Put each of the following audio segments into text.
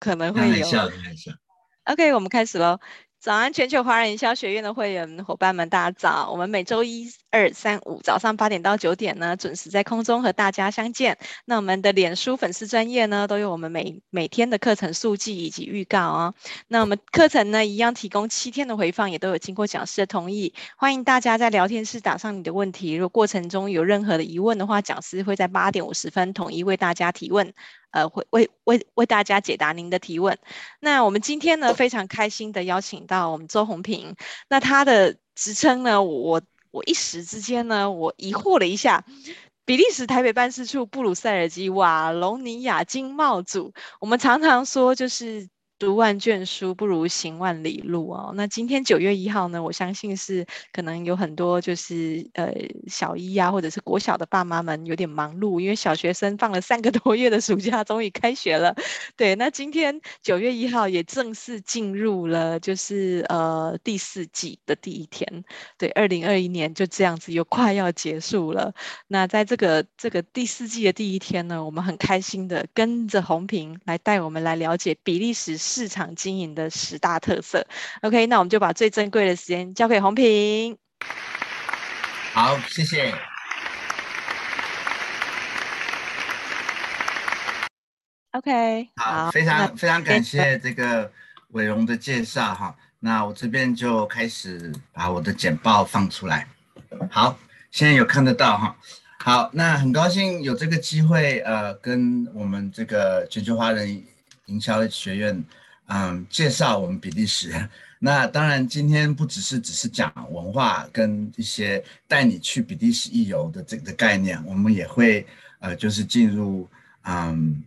可能会有。OK，我们开始喽。早安，全球华人营销学院的会员伙伴们，大家早！我们每周一、二、三、五早上八点到九点呢，准时在空中和大家相见。那我们的脸书粉丝专业呢，都有我们每每天的课程速记以及预告哦。那我们课程呢，一样提供七天的回放，也都有经过讲师的同意。欢迎大家在聊天室打上你的问题，如果过程中有任何的疑问的话，讲师会在八点五十分统一为大家提问。呃，会为为为大家解答您的提问。那我们今天呢，非常开心的邀请到我们周宏平。那他的职称呢，我我一时之间呢，我疑惑了一下。比利时台北办事处布鲁塞尔及瓦隆尼亚经贸组，我们常常说就是。读万卷书不如行万里路哦。那今天九月一号呢，我相信是可能有很多就是呃小一、啊，或者是国小的爸妈们有点忙碌，因为小学生放了三个多月的暑假，终于开学了。对，那今天九月一号也正式进入了就是呃第四季的第一天。对，二零二一年就这样子又快要结束了。那在这个这个第四季的第一天呢，我们很开心的跟着红平来带我们来了解比利时。市场经营的十大特色。OK，那我们就把最珍贵的时间交给红平。好，谢谢。OK，好，好非常非常感谢这个伟荣的介绍哈。那我这边就开始把我的简报放出来。好，现在有看得到哈。好，那很高兴有这个机会，呃，跟我们这个全球华人营销学院。嗯，介绍我们比利时。那当然，今天不只是只是讲文化跟一些带你去比利时一游的这个概念，我们也会呃，就是进入嗯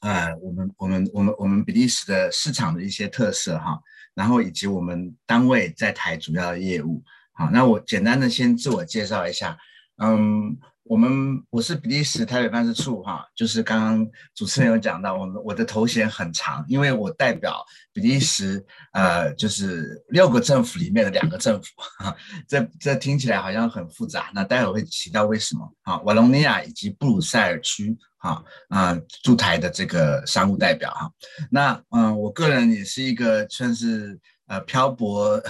呃，我们我们我们我们比利时的市场的一些特色哈，然后以及我们单位在台主要的业务。好，那我简单的先自我介绍一下，嗯。我们我是比利时台北办事处哈，就是刚刚主持人有讲到，我们我的头衔很长，因为我代表比利时呃，就是六个政府里面的两个政府，哈，这这听起来好像很复杂，那待会会提到为什么啊？瓦隆尼亚以及布鲁塞尔区哈啊驻台的这个商务代表哈，那嗯，我个人也是一个算是呃漂泊。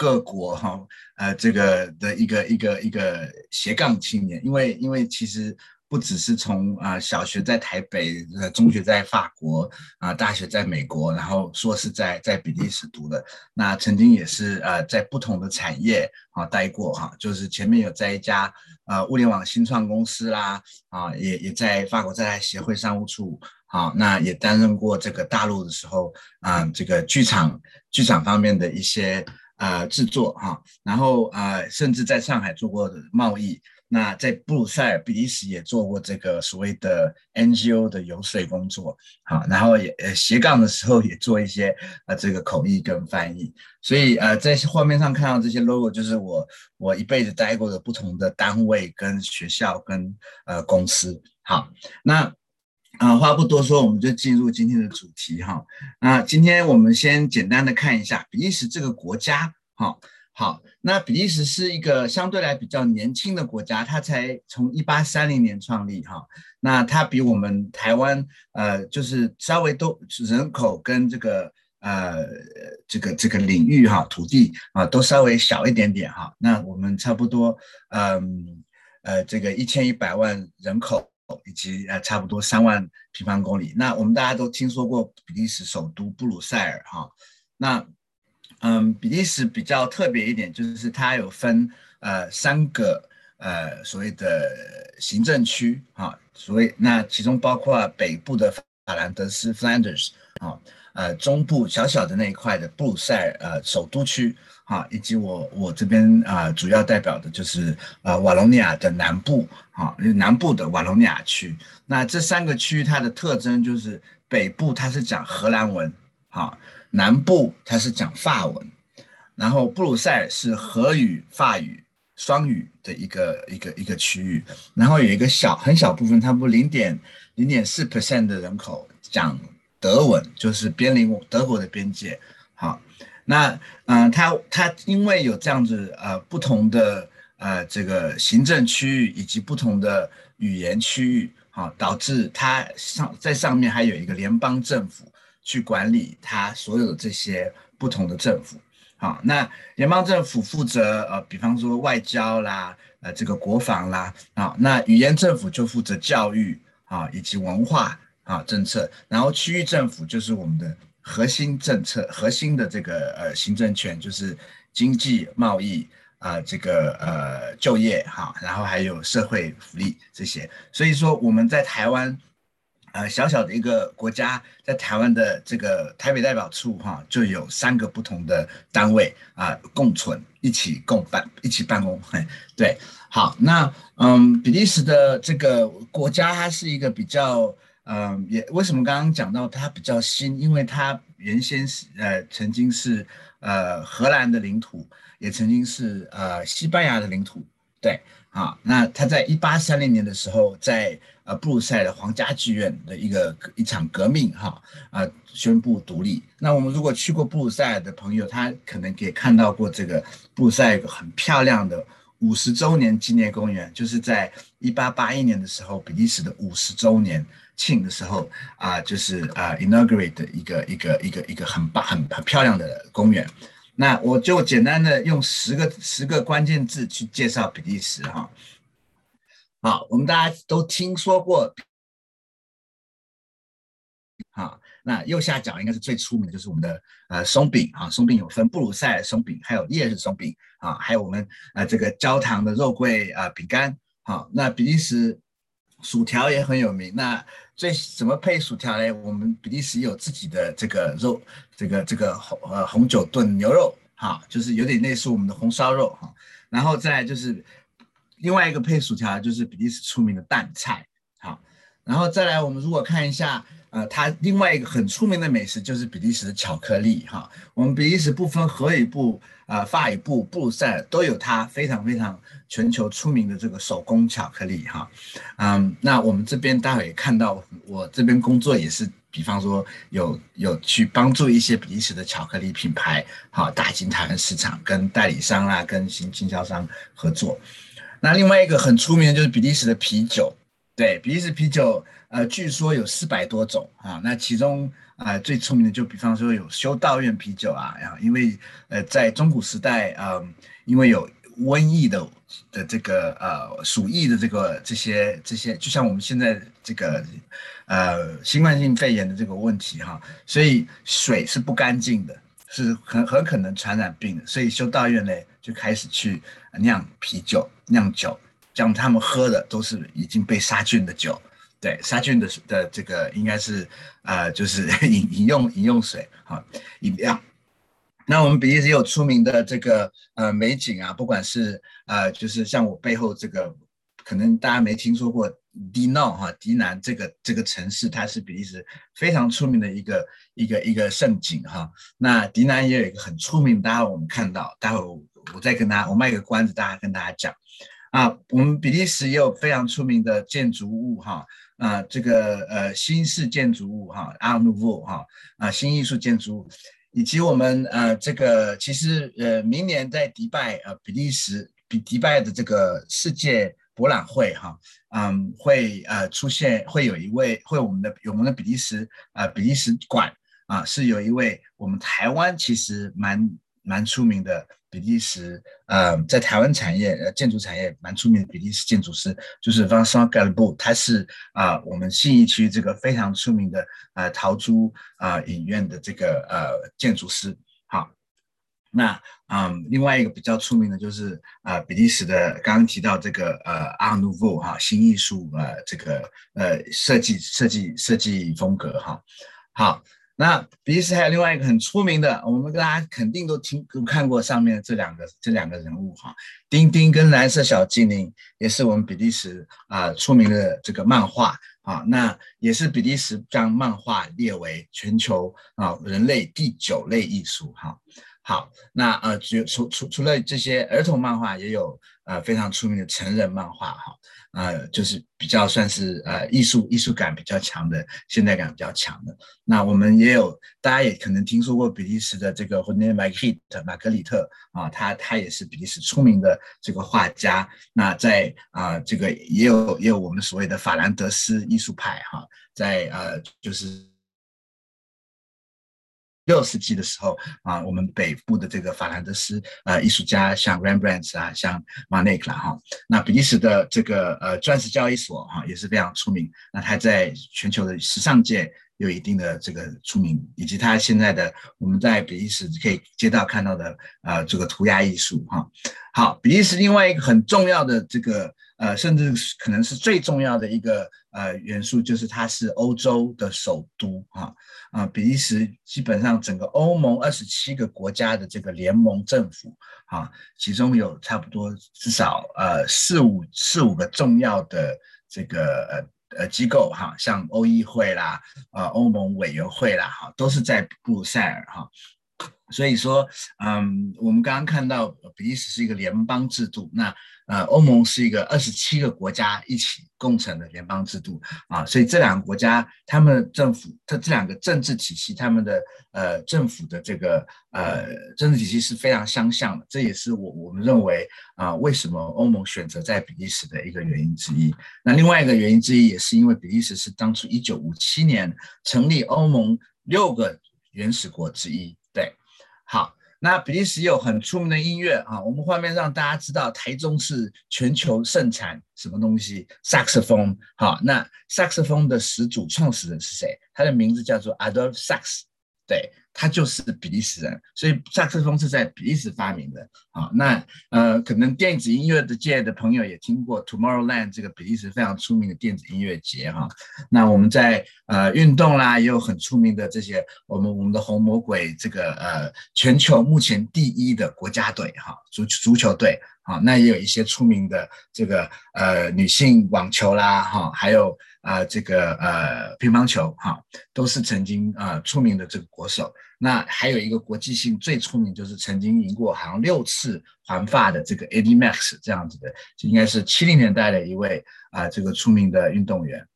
各国哈，呃，这个的一个一个一个斜杠青年，因为因为其实不只是从啊小学在台北，呃，中学在法国，啊，大学在美国，然后硕士在在比利时读的，那曾经也是呃在不同的产业啊待过哈，就是前面有在一家呃物联网新创公司啦，啊，也也在法国在台协会商务处，好，那也担任过这个大陆的时候啊，这个剧场剧场方面的一些。呃，制作哈，然后呃，甚至在上海做过贸易，那在布鲁塞尔、比利时也做过这个所谓的 NGO 的游说工作，好，然后也呃斜杠的时候也做一些呃这个口译跟翻译，所以呃在画面上看到这些 logo 就是我我一辈子待过的不同的单位跟学校跟呃公司，好，那。啊，话不多说，我们就进入今天的主题哈。那今天我们先简单的看一下比利时这个国家。哈，好，那比利时是一个相对来比较年轻的国家，它才从一八三零年创立哈。那它比我们台湾呃，就是稍微都人口跟这个呃这个这个领域哈土地啊都稍微小一点点哈。那我们差不多嗯呃，呃这个一千一百万人口。以及呃差不多三万平方公里。那我们大家都听说过比利时首都布鲁塞尔哈。那嗯，比利时比较特别一点，就是它有分呃三个呃所谓的行政区哈。所谓那其中包括北部的法兰德斯 （Flanders） 啊，呃中部小小的那一块的布鲁塞尔呃首都区。啊，以及我我这边啊、主要代表的就是呃瓦隆尼亚的南部，哈，南部的瓦隆尼亚区。那这三个区域它的特征就是北部它是讲荷兰文，哈，南部它是讲法文，然后布鲁塞尔是荷语、法语双语的一个一个一个区域，然后有一个小很小部分，差不多零点零点四 percent 的人口讲德文，就是边邻德国的边界，好。那嗯、呃，它它因为有这样子呃不同的呃这个行政区域以及不同的语言区域，好、啊，导致它上在上面还有一个联邦政府，去管理它所有的这些不同的政府。好，那联邦政府负责呃，比方说外交啦，呃，这个国防啦，啊，那语言政府就负责教育啊以及文化啊政策，然后区域政府就是我们的核心政策，核心的这个呃行政权就是经济贸易啊，这个呃就业哈，然后还有社会福利这些，所以说我们在台湾。呃，小小的一个国家，在台湾的这个台北代表处哈、就有三个不同的单位啊，共存，一起共办，一起办公。对，好，那嗯，比利时的这个国家，它是一个比较，嗯，也为什么刚刚讲到它比较新？因为它原先是呃，曾经是呃荷兰的领土，也曾经是呃西班牙的领土，对。啊，那他在一八三零年的时候，在呃布鲁塞尔的皇家剧院的一个一场革命，哈啊宣布独立。那我们如果去过布鲁塞尔的朋友，他可能也看到过这个布鲁塞尔有个很漂亮的五十周年纪念公园，就是在一八八一年的时候，比利时的五十周年庆的时候啊，就是啊 inaugurate 的一个一个一个一个很棒很很漂亮的公园。那我就简单的用十个十个关键字去介绍比利时哈。好，我们大家都听说过，好，那右下角应该是最出名的，就是我们的呃松饼啊，松饼有分布鲁塞尔松饼，还有烈日松饼啊，还有我们呃这个焦糖的肉桂啊饼干。好，那比利时薯条也很有名。那最怎么配薯条呢？我们比利时有自己的这个肉，这个这个红呃红酒炖牛肉，哈，就是有点类似我们的红烧肉哈。然后再来就是另外一个配薯条，就是比利时出名的淡菜，好。然后再来，我们如果看一下，呃，它另外一个很出名的美食就是比利时的巧克力，哈。我们比利时不分荷语部。啊，法语部布鲁塞尔都有它非常非常全球出名的这个手工巧克力哈，嗯，那我们这边待会也看到，我这边工作也是，比方说有有去帮助一些比利时的巧克力品牌，好打进台湾市场，跟代理商啊，跟新经销商合作。那另外一个很出名的就是比利时的啤酒，对，比利时啤酒，呃，据说有四百多种啊，那其中。啊、呃，最出名的就比方说有修道院啤酒啊，然后因为呃在中古时代，嗯、呃，因为有瘟疫的的这个呃鼠疫的这个这些这些，就像我们现在这个呃新冠性肺炎的这个问题哈，所以水是不干净的，是很很可能传染病的，所以修道院呢就开始去酿啤酒酿酒，像他们喝的都是已经被杀菌的酒。对，杀菌的的这个应该是，呃，就是 饮饮用饮用水哈，饮料。那我们比利时有出名的这个呃美景啊，不管是呃，就是像我背后这个，可能大家没听说过迪诺哈迪南这个这个城市，它是比利时非常出名的一个一个一个胜景哈。那迪南也有一个很出名，大家我们看到，待会我，我再跟大家，我卖个关子，大家跟大家讲啊，我们比利时也有非常出名的建筑物哈。啊，这个呃新式建筑物哈，Art Nouveau 哈，啊新艺术建筑物，以及我们呃这个其实呃明年在迪拜呃比利时比迪拜的这个世界博览会哈，嗯会呃出现会有一位会我们的有我们的比利时啊、呃、比利时馆啊是有一位我们台湾其实蛮蛮出名的。比利时，呃，在台湾产业，呃，建筑产业蛮出名的比利时建筑师，就是 Vincent Galbaud，他是啊、呃，我们信义区这个非常出名的呃陶朱啊、呃、影院的这个呃建筑师。好，那嗯、呃，另外一个比较出名的就是啊、呃，比利时的刚刚提到这个呃 Art Nouveau 哈新艺术呃这个呃设计设计设计风格哈，好。那比利时还有另外一个很出名的，我们大家肯定都听都看过上面这两个这两个人物哈，丁丁跟蓝色小精灵也是我们比利时啊、出名的这个漫画啊，那也是比利时将漫画列为全球啊人类第九类艺术哈。好，那呃除除除除了这些儿童漫画，也有呃非常出名的成人漫画哈。呃，就是比较算是呃艺术艺术感比较强的，现代感比较强的。那我们也有，大家也可能听说过比利时的这个 René Magritte 玛格里特啊，他他也是比利时出名的这个画家。那在啊、这个也有也有我们所谓的法兰德斯艺术派哈、在呃就是。六世纪的时候啊，我们北部的这个法兰德斯呃艺术家，像 Rembrandt 啊，像 Manet 啦哈，那比利时的这个呃钻石交易所哈也是非常出名，那它在全球的时尚界有一定的这个出名，以及它现在的我们在比利时可以街道看到的呃这个涂鸦艺术哈。好，比利时另外一个很重要的这个呃，甚至可能是最重要的一个呃元素，就是它是欧洲的首都哈。啊，比利时基本上整个欧盟二十七个国家的这个联盟政府，啊，其中有差不多至少呃四五四五个重要的这个呃呃机构哈，像欧议会啦，呃欧盟委员会啦，哈，都是在布鲁塞尔哈。所以说，嗯，我们刚刚看到比利时是一个联邦制度，那呃，欧盟是一个二十七个国家一起共成的联邦制度啊，所以这两个国家，他们政府，它这两个政治体系，他们的呃政府的这个呃政治体系是非常相像的，这也是我我们认为啊，为什么欧盟选择在比利时的一个原因之一。那另外一个原因之一，也是因为比利时是当初一九五七年成立欧盟六个原始国之一。对，好，那比利时有很出名的音乐啊，我们画面让大家知道台中是全球盛产什么东西，，saxophone。好，那 saxophone 的始祖创始人是谁？他的名字叫做 Adolph Sax，对。他就是比利时人，所以萨克斯风是在比利时发明的啊。那呃，可能电子音乐的界的朋友也听过 Tomorrowland 这个比利时非常出名的电子音乐节哈。那我们在呃运动啦，也有很出名的这些，我们我们的红魔鬼这个呃全球目前第一的国家队哈，足足球队啊，那也有一些出名的这个呃女性网球啦哈，还有。啊、这个呃，乒乓球哈、都是曾经啊、出名的这个国手。那还有一个国际性最出名，就是曾经赢过好像六次环法的这个 Eddy Merckx 这样子的，就应该是七零年代的一位啊、这个出名的运动员。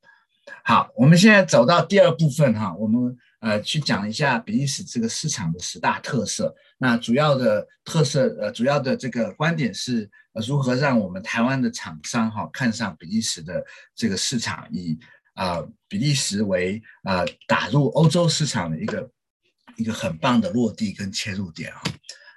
好，我们现在走到第二部分哈，我们呃去讲一下比利时这个市场的十大特色。那主要的特色呃，主要的这个观点是。如何让我们台湾的厂商哈看上比利时的这个市场，以啊比利时为啊打入欧洲市场的一个一个很棒的落地跟切入点啊。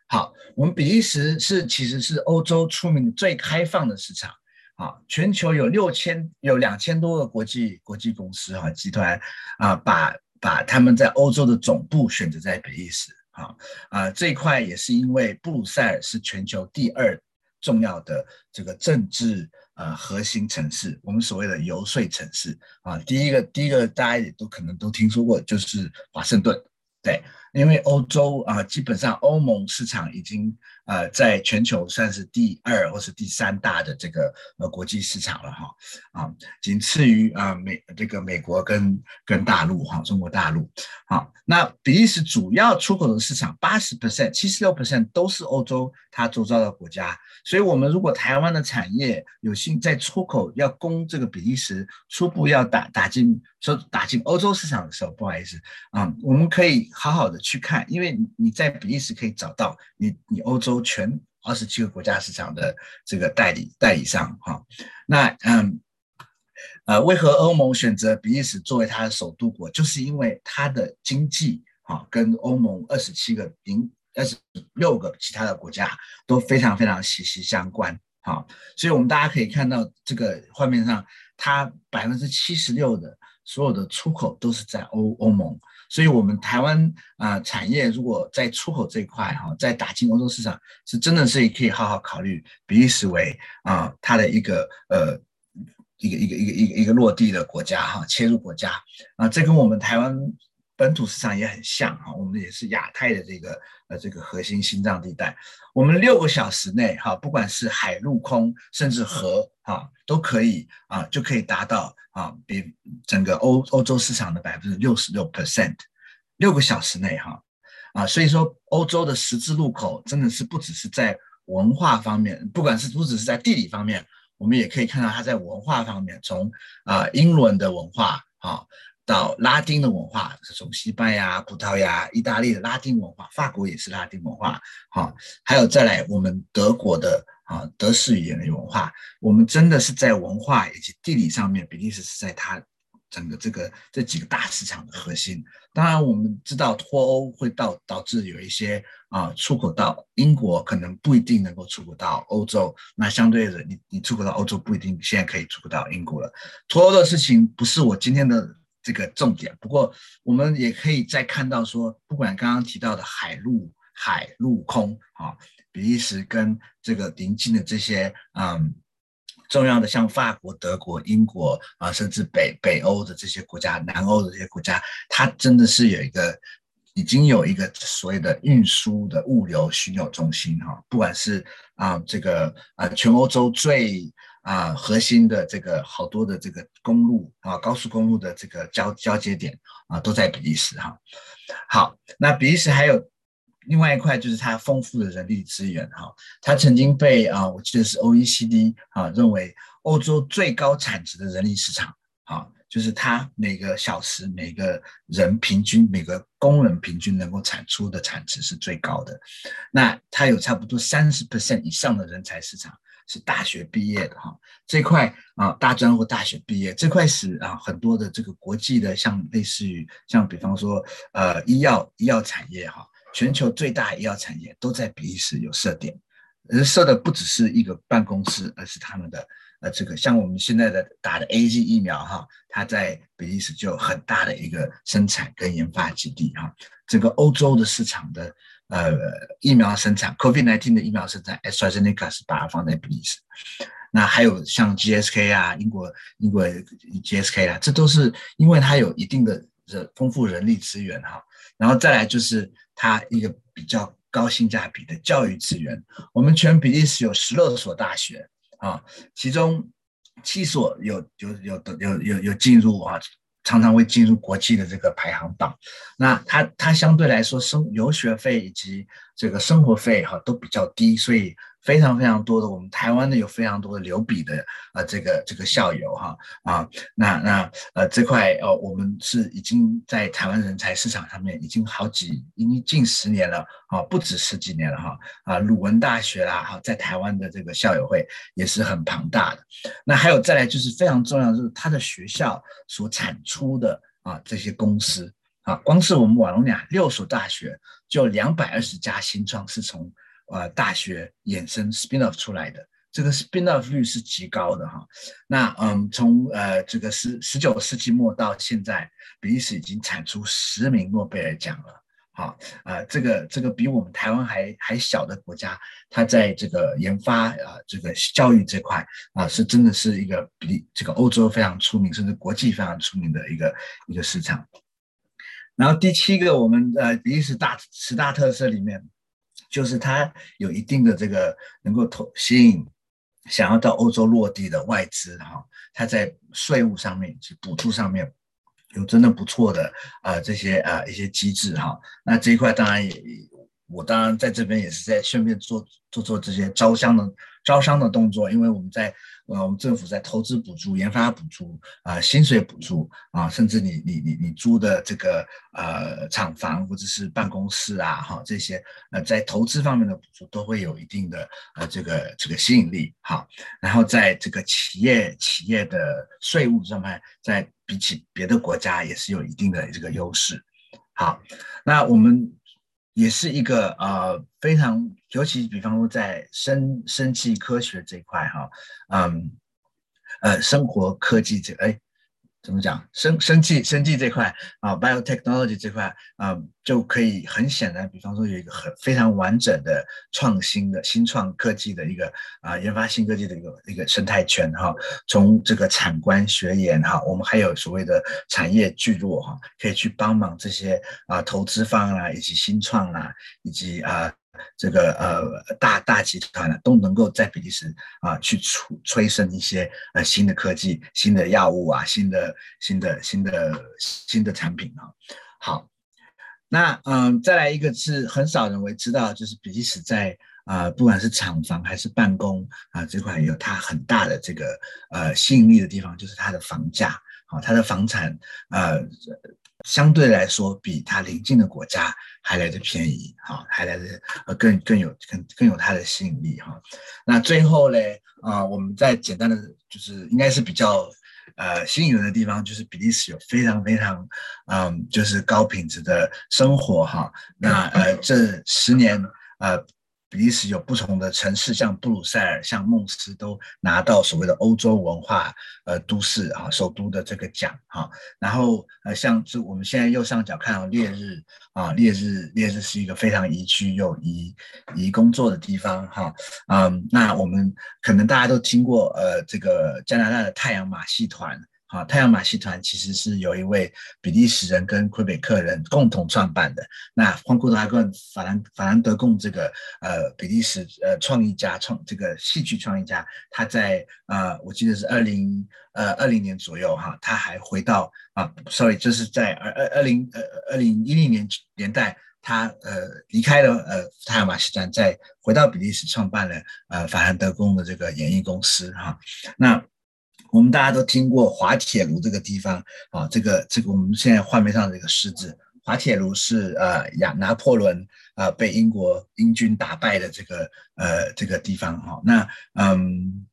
好，我们比利时是其实是欧洲出名最开放的市场啊，全球有六千有两千多个国际国际公司哈集团啊，把把他们在欧洲的总部选择在比利时啊啊这一块也是因为布鲁塞尔是全球第二。重要的这个政治呃核心城市，我们所谓的游说城市。啊，第一个第一个大家也都可能都听说过，就是华盛顿，对，因为欧洲啊，基本上欧盟市场已经。呃，在全球算是第二或是第三大的这个呃国际市场了哈，啊，仅次于啊美这个美国跟跟大陆哈，中国大陆，好，那比利时主要出口的市场八十 percent 七十六 percent 都是欧洲它周遭的国家，所以我们如果台湾的产业有幸在出口要攻这个比利时，初步要打打进说打进欧洲市场的时候，不好意思啊，我们可以好好的去看，因为你你在比利时可以找到你你欧洲。全二十七个国家市场的这个代理代理商哈，那嗯呃，为何欧盟选择比利时作为它的首都国？就是因为它的经济哈跟欧盟二十七个零二十六个其他的国家都非常非常息息相关哈，所以我们大家可以看到这个画面上，它百分之七十六的所有的出口都是在欧欧盟。所以，我们台湾啊、产业如果在出口这一块哈，在打进欧洲市场，是真的是可以好好考虑比利时为啊、它的一个呃一个一个一个一个一个落地的国家哈，切入国家。啊，这跟我们台湾本土市场也很像哈，我们也是亚太的这个呃这个核心心脏地带，我们六个小时内哈，不管是海陆空甚至河哈，都可以啊就可以达到。啊，比整个欧欧洲市场的百分之六十六 percent，六个小时内哈，啊，所以说欧洲的十字路口真的是不只是在文化方面，不管是不只是在地理方面，我们也可以看到它在文化方面，从啊英伦的文化啊到拉丁的文化，是从西班牙、葡萄牙、意大利的拉丁文化，法国也是拉丁文化，哈，还有再来我们德国的。啊，德式语言的文化，我们真的是在文化以及地理上面，比利时是在它整个这个这几个大市场的核心。当然，我们知道脱欧会导导致有一些啊出口到英国可能不一定能够出口到欧洲，那相对的，你你出口到欧洲不一定现在可以出口到英国了。脱欧的事情不是我今天的这个重点，不过我们也可以再看到说，不管刚刚提到的海陆海陆空啊，比利时跟这个邻近的这些嗯。重要的像法国、德国、英国啊，甚至北北欧的这些国家、南欧的这些国家，它真的是有一个已经有一个所谓的运输的物流枢纽中心哈，不管是啊这个啊全欧洲最啊核心的这个好多的这个公路啊高速公路的这个交交接点啊都在比利时哈。好，那比利时还有。另外一块就是它丰富的人力资源哈，它曾经被啊，我记得是 OECD 啊认为欧洲最高产值的人力市场啊，就是它每个小时每个人平均每个工人平均能够产出的产值是最高的。那它有差不多三十 percent 以上的人才市场是大学毕业的哈，这块啊大专或大学毕业这块是啊很多的这个国际的像类似于像比方说呃医药医药产业哈。全球最大医药产业都在比利时有设点，而设的不只是一个办公室，而是他们的呃这个像我们现在的打的 A G 疫苗哈，它在比利时就有很大的一个生产跟研发基地哈。整个欧洲的市场的呃疫苗生产，COVID-19 的疫苗生产，AstraZeneca 是把它放在比利时。那还有像 GSK 啊，英国英国 GSK 啊，这都是因为它有一定的人丰富人力资源哈。然后再来就是。它一个比较高性价比的教育资源，我们全比利时有十六所大学啊，其中七所有有有有有有进入啊，常常会进入国际的这个排行榜。那它它相对来说生留学费以及这个生活费哈都比较低，所以。非常非常多的，我们台湾的有非常多的留比的呃这个这个校友哈啊，那那呃这块哦，我们是已经在台湾人才市场上面已经好几已经近十年了啊，不止十几年了哈啊，鲁文大学啦哈，在台湾的这个校友会也是很庞大的。那还有再来就是非常重要就是他的学校所产出的啊这些公司啊，光是我们瓦隆尼亚六所大学就两百二十家新创是从。呃，大学衍生 spin off 出来的这个 spin off 率是极高的哈。那嗯，从呃这个十十九世纪末到现在，比利时已经产出十名诺贝尔奖了。好，呃，这个这个比我们台湾还还小的国家，它在这个研发啊，这个教育这块啊，是真的是一个比这个欧洲非常出名，甚至国际非常出名的一个一个市场。然后第七个，我们呃比利时大十大特色里面。就是它有一定的这个能够投吸引想要到欧洲落地的外资哈，它在税务上面是补助上面有真的不错的啊这些啊一些机制哈。那这一块当然也我当然在这边也是在顺便做做做这些招商的招商的动作，因为我们在。呃，我们政府在投资补助、研发补助啊、薪水补助啊，甚至你你你你租的这个呃厂房或者是办公室啊，哈这些呃在投资方面的补助都会有一定的呃这个这个吸引力哈。然后在这个企业企业的税务上面，在比起别的国家也是有一定的这个优势。好，那我们。也是一个呃非常，尤其比方说在生生气科学这块哈，嗯，呃，生活科技这哎。怎么讲？生生技生技这块啊，biotechnology 这块啊，就可以很显然，比方说有一个很非常完整的创新的新创科技的一个啊，研发新科技的一个一个生态圈哈。从这个产官学研哈，我们还有所谓的产业聚落哈，可以去帮忙这些啊投资方啦，以及新创啦，以及啊。这个呃大大集团呢，都能够在比利时啊去催催生一些呃新的科技、新的药物啊、新的新的新的新的产品啊。好，那嗯再来一个是很少人会知道，就是比利时在啊不管是厂房还是办公啊这块有它很大的这个呃吸引力的地方，就是它的房价，好，它的房产呃。相对来说，比它邻近的国家还来的便宜，哈，还来的呃更更有更更有它的吸引力，哈。那最后嘞，啊，我们再简单的就是应该是比较呃吸引人的地方，就是比利时有非常非常嗯，就是高品质的生活哈。那呃 这十年呃。比利时有不同的城市，像布鲁塞尔、像孟斯，都拿到所谓的欧洲文化呃都市啊首都的这个奖哈。然后呃，像这我们现在右上角看到烈日啊，烈日烈日是一个非常宜居又宜宜工作的地方哈。嗯，那我们可能大家都听过呃这个加拿大的太阳马戏团。好，太阳马戏团其实是由一位比利时人跟魁北克人共同创办的。那欢库达跟法兰法兰德贡这个呃比利时呃创意家创这个戏剧创意家，他在呃我记得是二零呃二零年左右哈，他还回到啊，sorry，就是在二二二零呃二零一零年年代，他呃离开了呃太阳马戏团，再回到比利时创办了呃法兰德贡的这个演艺公司哈。那我们大家都听过滑铁卢这个地方啊，这个这个我们现在画面上这个狮子，滑铁卢是呃亚拿破仑啊被英国英军打败的这个呃这个地方哈。那嗯，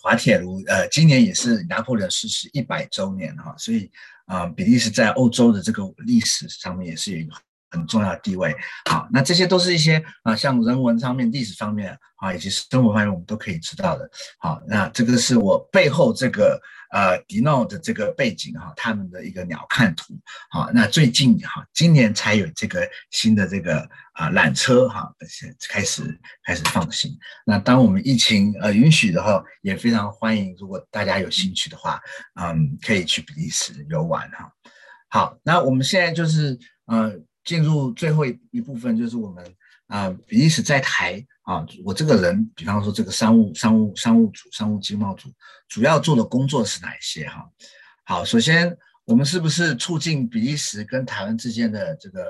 滑铁卢呃今年也是拿破仑逝世一百周年哈，所以啊比利时在欧洲的这个历史上面也是有一个。很重要的地位，好，那这些都是一些啊，像人文上面、历史方面啊，以及生活方面，我们都可以知道的。好，那这个是我背后这个呃迪诺的这个背景哈，他们的一个鸟瞰图。好，那最近哈，今年才有这个新的这个啊缆车哈，开始开始放行。那当我们疫情呃允许的话，也非常欢迎，如果大家有兴趣的话，嗯，可以去比利时游玩哈。好，那我们现在就是呃。进入最后一部分，就是我们啊、比利时在台啊，我这个人，比方说这个商务商务商务组、商务经贸组，主要做的工作是哪一些哈？好，首先我们是不是促进比利时跟台湾之间的这个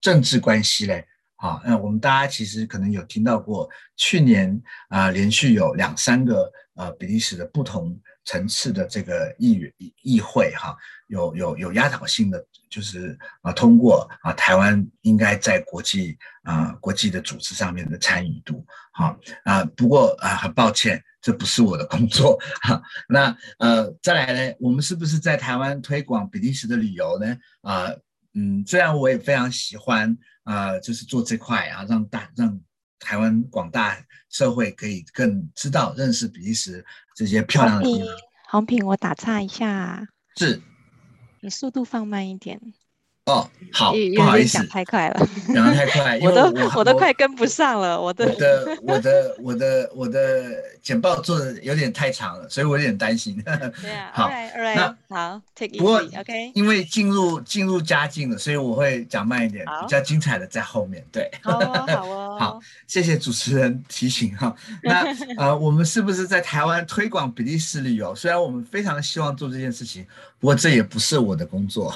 政治关系嘞？好，那我们大家其实可能有听到过，去年啊、连续有两三个呃比利时的不同层次的这个议员议会哈，有有有压倒性的。就是啊，通过啊，台湾应该在国际啊国际的组织上面的参与度，好啊。不过啊，很抱歉，这不是我的工作哈。那呃，再来呢，我们是不是在台湾推广比利时的旅游呢？啊，嗯，虽然我也非常喜欢啊，就是做这块啊，让大让台湾广大社会可以更知道认识比利时这些漂亮的地方。红品，我打岔一下。是。你速度放慢一点哦，好，不好意思，讲太快了，讲的太快，我都我，都快跟不上了，我的我的我的我的我的简报做的有点太长了，所以我有点担心。对啊，好，那好，take 不过 OK，因为进入进入佳境了，所以我会讲慢一点，比较精彩的在后面。对，好哦，好哦，好，谢谢主持人提醒哈。那呃，我们是不是在台湾推广比利时旅游？虽然我们非常希望做这件事情。不过这也不是我的工作，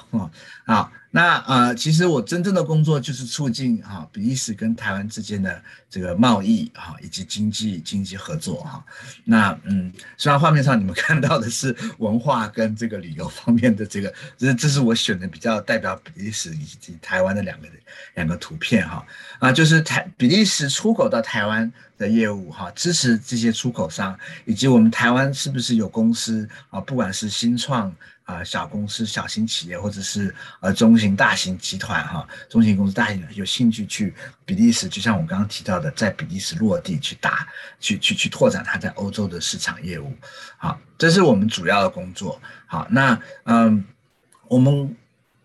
啊，那呃，其实我真正的工作就是促进啊比利时跟台湾之间的这个贸易哈以及经济经济合作哈。那嗯，虽然画面上你们看到的是文化跟这个旅游方面的这个，这这是我选的比较代表比利时以及台湾的两个两个图片哈啊，就是台比利时出口到台湾的业务哈，支持这些出口商以及我们台湾是不是有公司啊，不管是新创。啊，小公司、小型企业，或者是呃中型、大型集团哈，中型公司、大型有兴趣去比利时，就像我刚刚提到的，在比利时落地去打、去去去拓展它在欧洲的市场业务，好，这是我们主要的工作。好，那嗯，我们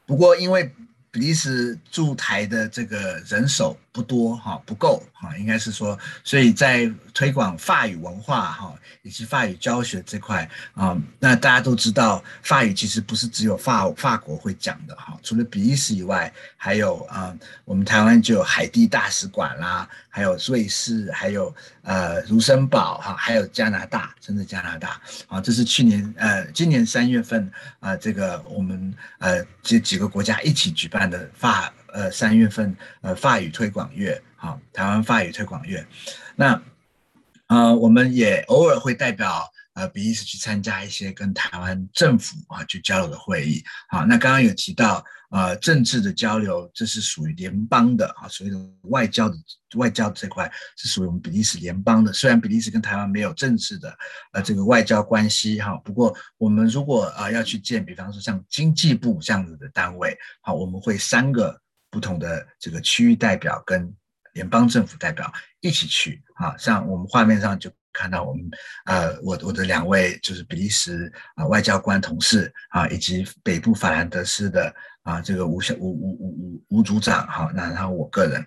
不过因为比利时驻台的这个人手不多哈，不够哈，应该是说，所以在推广法语文化哈。以及法语教学这块啊、那大家都知道，法语其实不是只有法法国会讲的哈。除了比利时以外，还有啊、我们台湾就有海地大使馆啦，还有瑞士，还有呃卢森堡哈，还有加拿大，甚至加拿大啊。这是去年呃，今年三月份啊、这个我们呃这几个国家一起举办的法呃三月份呃法语推广月哈，台湾法语推广月，那。呃，我们也偶尔会代表呃比利时去参加一些跟台湾政府啊去交流的会议。好，那刚刚有提到呃政治的交流，这是属于联邦的啊，属于外交的外交这块是属于我们比利时联邦的。虽然比利时跟台湾没有正式的呃这个外交关系哈，不过我们如果啊要去见，比方说像经济部这样子的单位，好，我们会三个不同的这个区域代表跟。联邦政府代表一起去啊，像我们画面上就看到我们呃，我我的两位就是比利时啊外交官同事啊，以及北部法兰德斯的啊这个吴小吴吴吴吴吴组长哈，那然后我个人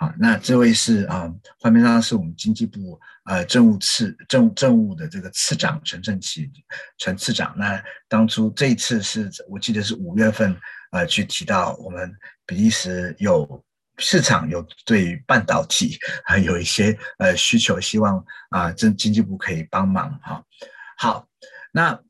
啊，那这位是啊，画面上是我们经济部呃政务次政政务的这个次长陈正奇陈次长，那当初这一次是我记得是五月份呃去提到我们比利时有。市场有对于半导体还有一些呃需求，希望啊，这经济部可以帮忙哈。好，那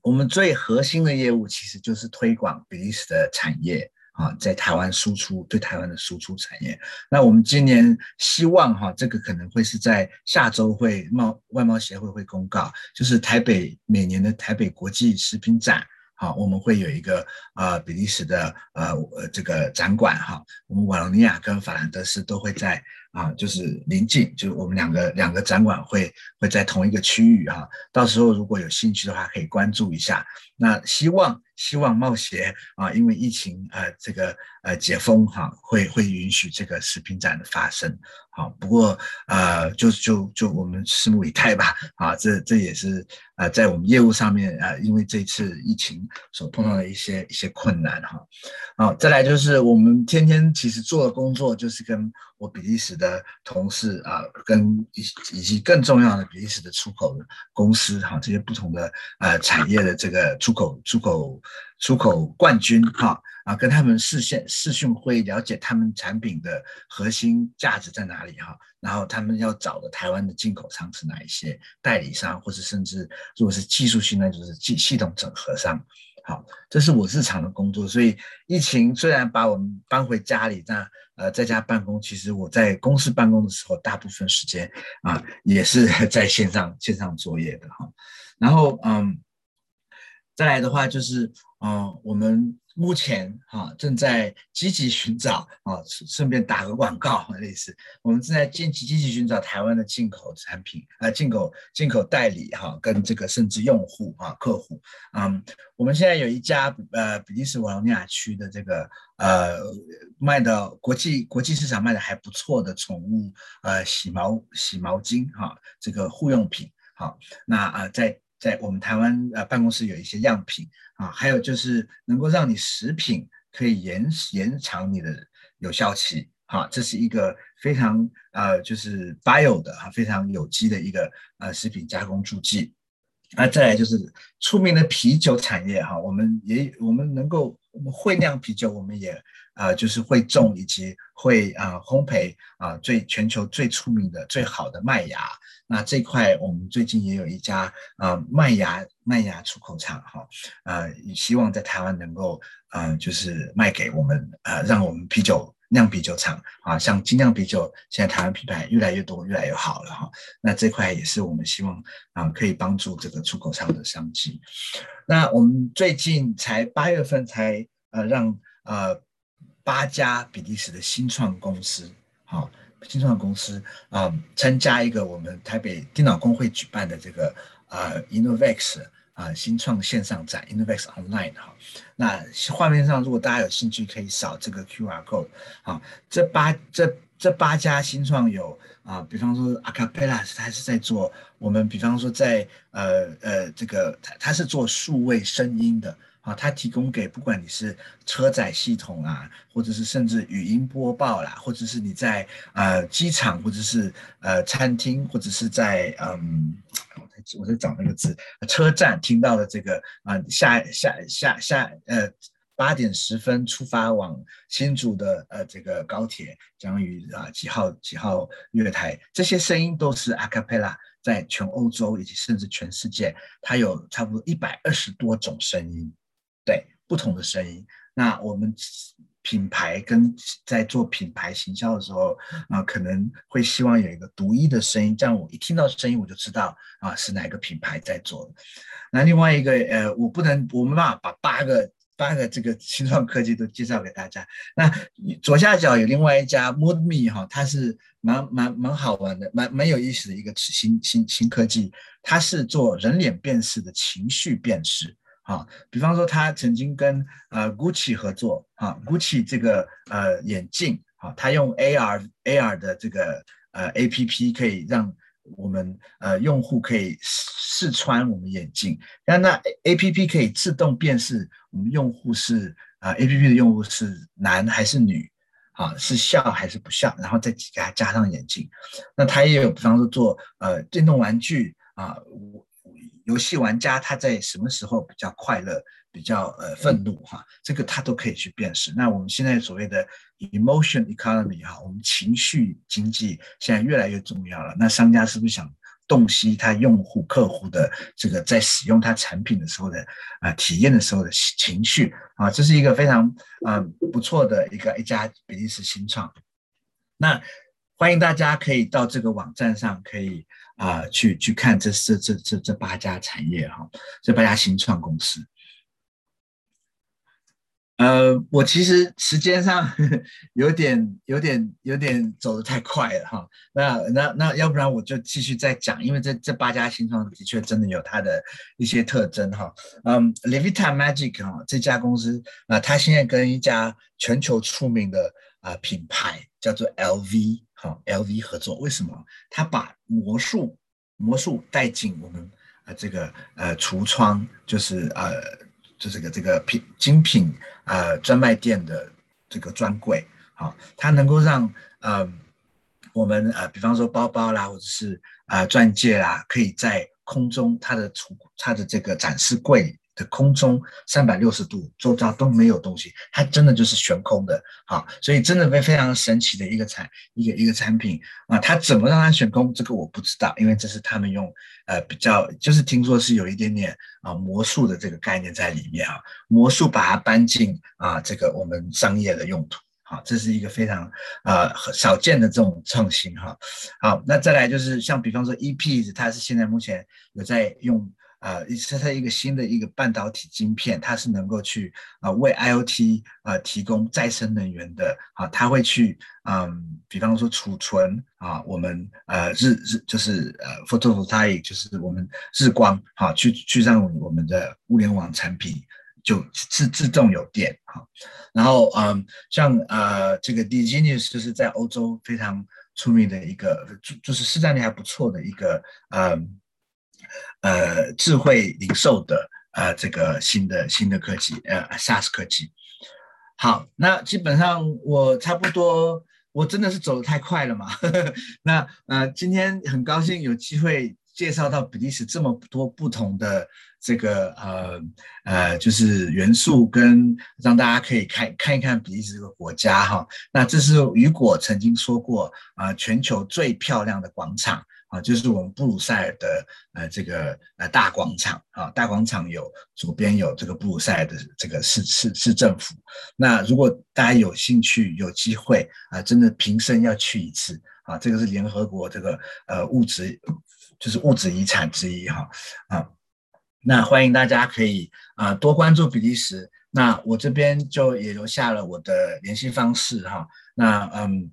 我们最核心的业务其实就是推广比利时的产业啊，在台湾输出，对台湾的输出产业。那我们今年希望哈，这个可能会是在下周会贸外贸协会会公告，就是台北每年的台北国际食品展。好，我们会有一个呃比利时的呃这个展馆哈，我们瓦隆尼亚跟法兰德斯都会在啊，就是临近，就我们两个两个展馆会会在同一个区域哈，到时候如果有兴趣的话，可以关注一下。那希望希望冒险啊，因为疫情呃这个呃解封哈，会会允许这个食品展的发生。好，不过呃就就就我们拭目以待吧。啊，这这也是呃在我们业务上面呃，因为这次疫情所碰到的一些一些困难哈。好，再来就是我们天天其实做的工作就是跟我比利时的同事啊，跟以以及更重要的比利时的出口公司哈，这些不同的呃产业的这个。出口出口出口冠军哈啊，跟他们视线视讯会了解他们产品的核心价值在哪里哈，然后他们要找的台湾的进口商是哪一些代理商，或者甚至如果是技术性，那就是系系统整合商。好，这是我日常的工作。所以疫情虽然把我们搬回家里，但呃在家办公，其实我在公司办公的时候，大部分时间啊也是 在线上线上作业的哈。然后嗯。再来的话就是，嗯、我们目前哈、啊、正在积极寻找啊，顺便打个广告啊，类似，我们正在积极积极寻找台湾的进口产品啊，进口进口代理哈、跟这个甚至用户啊客户，嗯，我们现在有一家呃比利时瓦隆尼亚区的这个呃卖的国际国际市场卖的还不错的宠物呃洗毛洗毛巾哈、这个护用品好、那啊、在。在我们台湾呃办公室有一些样品啊，还有就是能够让你食品可以延延长你的有效期，哈，这是一个非常呃就是 bio 的哈，非常有机的一个呃食品加工助剂。那再来就是出名的啤酒产业哈，我们也我们能够我们会酿啤酒，我们也呃就是会种以及会啊烘焙啊最全球最出名的最好的麦芽。那这块我们最近也有一家呃麦芽麦芽出口厂哈，呃希望在台湾能够呃就是卖给我们呃让我们啤酒酿啤酒厂啊，像精酿啤酒现在台湾品牌越来越多越来越好了哈，那这块也是我们希望啊可以帮助这个出口商的商机。那我们最近才八月份才呃让呃八家比利时的新创公司好。新创公司啊，参加一个我们台北电脑工会举办的这个呃 Innovex 啊新创线上展 Innovex Online 哈，那画面上如果大家有兴趣，可以扫这个 QR code 啊。这八这这八家新创有啊，比方说 Acapela，它是在做我们，比方说在呃呃这个它它是做数位声音的。啊，它提供给不管你是车载系统啊，或者是甚至语音播报啦，或者是你在呃机场，或者是呃餐厅，或者是在嗯，我在找那个字，车站听到了这个啊、下下下下呃八点十分出发往新竹的呃这个高铁将于啊几号几号月台，这些声音都是 Acapela 在全欧洲以及甚至全世界，它有差不多一百二十多种声音。对不同的声音，那我们品牌跟在做品牌行销的时候啊，可能会希望有一个独一的声音，这样我一听到声音我就知道啊是哪个品牌在做的。那另外一个呃，我不能我没办法把八个八个这个新创科技都介绍给大家。那左下角有另外一家 MoodMe 哈，它是蛮蛮蛮好玩的，蛮蛮有意思的一个新新新科技，它是做人脸辨识的情绪辨识。啊，比方说他曾经跟呃 Gucci 合作，啊 Gucci 这个呃眼镜，啊，他用 AR AR 的这个呃 APP 可以让我们呃用户可以试穿我们眼镜，那那 APP 可以自动辨识我们用户是啊、呃、APP 的用户是男还是女，啊是笑还是不笑，然后再给他加上眼镜，那他也有比方说做呃电动玩具啊。游戏玩家他在什么时候比较快乐、比较呃愤怒哈？这个他都可以去辨识。那我们现在所谓的 emotion economy 哈，我们情绪经济现在越来越重要了。那商家是不是想洞悉他用户客户的这个在使用他产品的时候的啊、呃、体验的时候的情绪啊？这是一个非常啊、呃、不错的一个一家比利时新创。那欢迎大家可以到这个网站上可以。啊、去去看这这这这这八家产业哈，这八家新创公司。呃，我其实时间上 有点有点有点走得太快了哈。那那那要不然我就继续再讲，因为这这八家新创的确真的有它的一些特征哈。嗯，Levita Magic 哈这家公司啊，它、现在跟一家全球出名的啊、品牌叫做 LV。好，LV 合作，为什么？他把魔术魔术带进我们呃这个呃橱窗，就是呃就这个这个品精品呃专卖店的这个专柜，好，它能够让呃我们呃比方说包包啦，或者是呃钻戒啦，可以在空中它的橱它的这个展示柜。的空中三百六十度，周遭都没有东西，它真的就是悬空的，好，所以真的非非常神奇的一个产一个一个产品啊，它怎么让它悬空？这个我不知道，因为这是他们用呃比较，就是听说是有一点点啊魔术的这个概念在里面啊，魔术把它搬进啊这个我们商业的用途，好，这是一个非常呃少见的这种创新哈，好，那再来就是像比方说 eps 它是现在目前有在用。呃，是它一个新的一个半导体晶片，它是能够去啊、为 IoT 呃提供再生能源的啊，它会去嗯，比方说储存啊，我们呃日日就是呃 photovoltaic 就是我们日光哈、啊，去去让我们的物联网产品就自自动有电哈、啊，然后嗯，像呃这个 d i g e n i u s 就是在欧洲非常出名的一个，就就是市占率还不错的一个嗯。呃，智慧零售的呃，这个新的新的科技，呃，SaaS 科技。好，那基本上我差不多，我真的是走得太快了嘛。那呃，今天很高兴有机会介绍到比利时这么多不同的这个呃呃，就是元素，跟让大家可以看看一看比利时这个国家哈。那这是雨果曾经说过啊，呃，全球最漂亮的广场。啊，就是我们布鲁塞尔的呃这个呃大广场啊，大广场有左边有这个布鲁塞尔的这个市市市政府。那如果大家有兴趣有机会啊，真的平生要去一次啊，这个是联合国这个呃物质就是物质遗产之一哈啊。那欢迎大家可以啊多关注比利时。那我这边就也留下了我的联系方式哈。那嗯。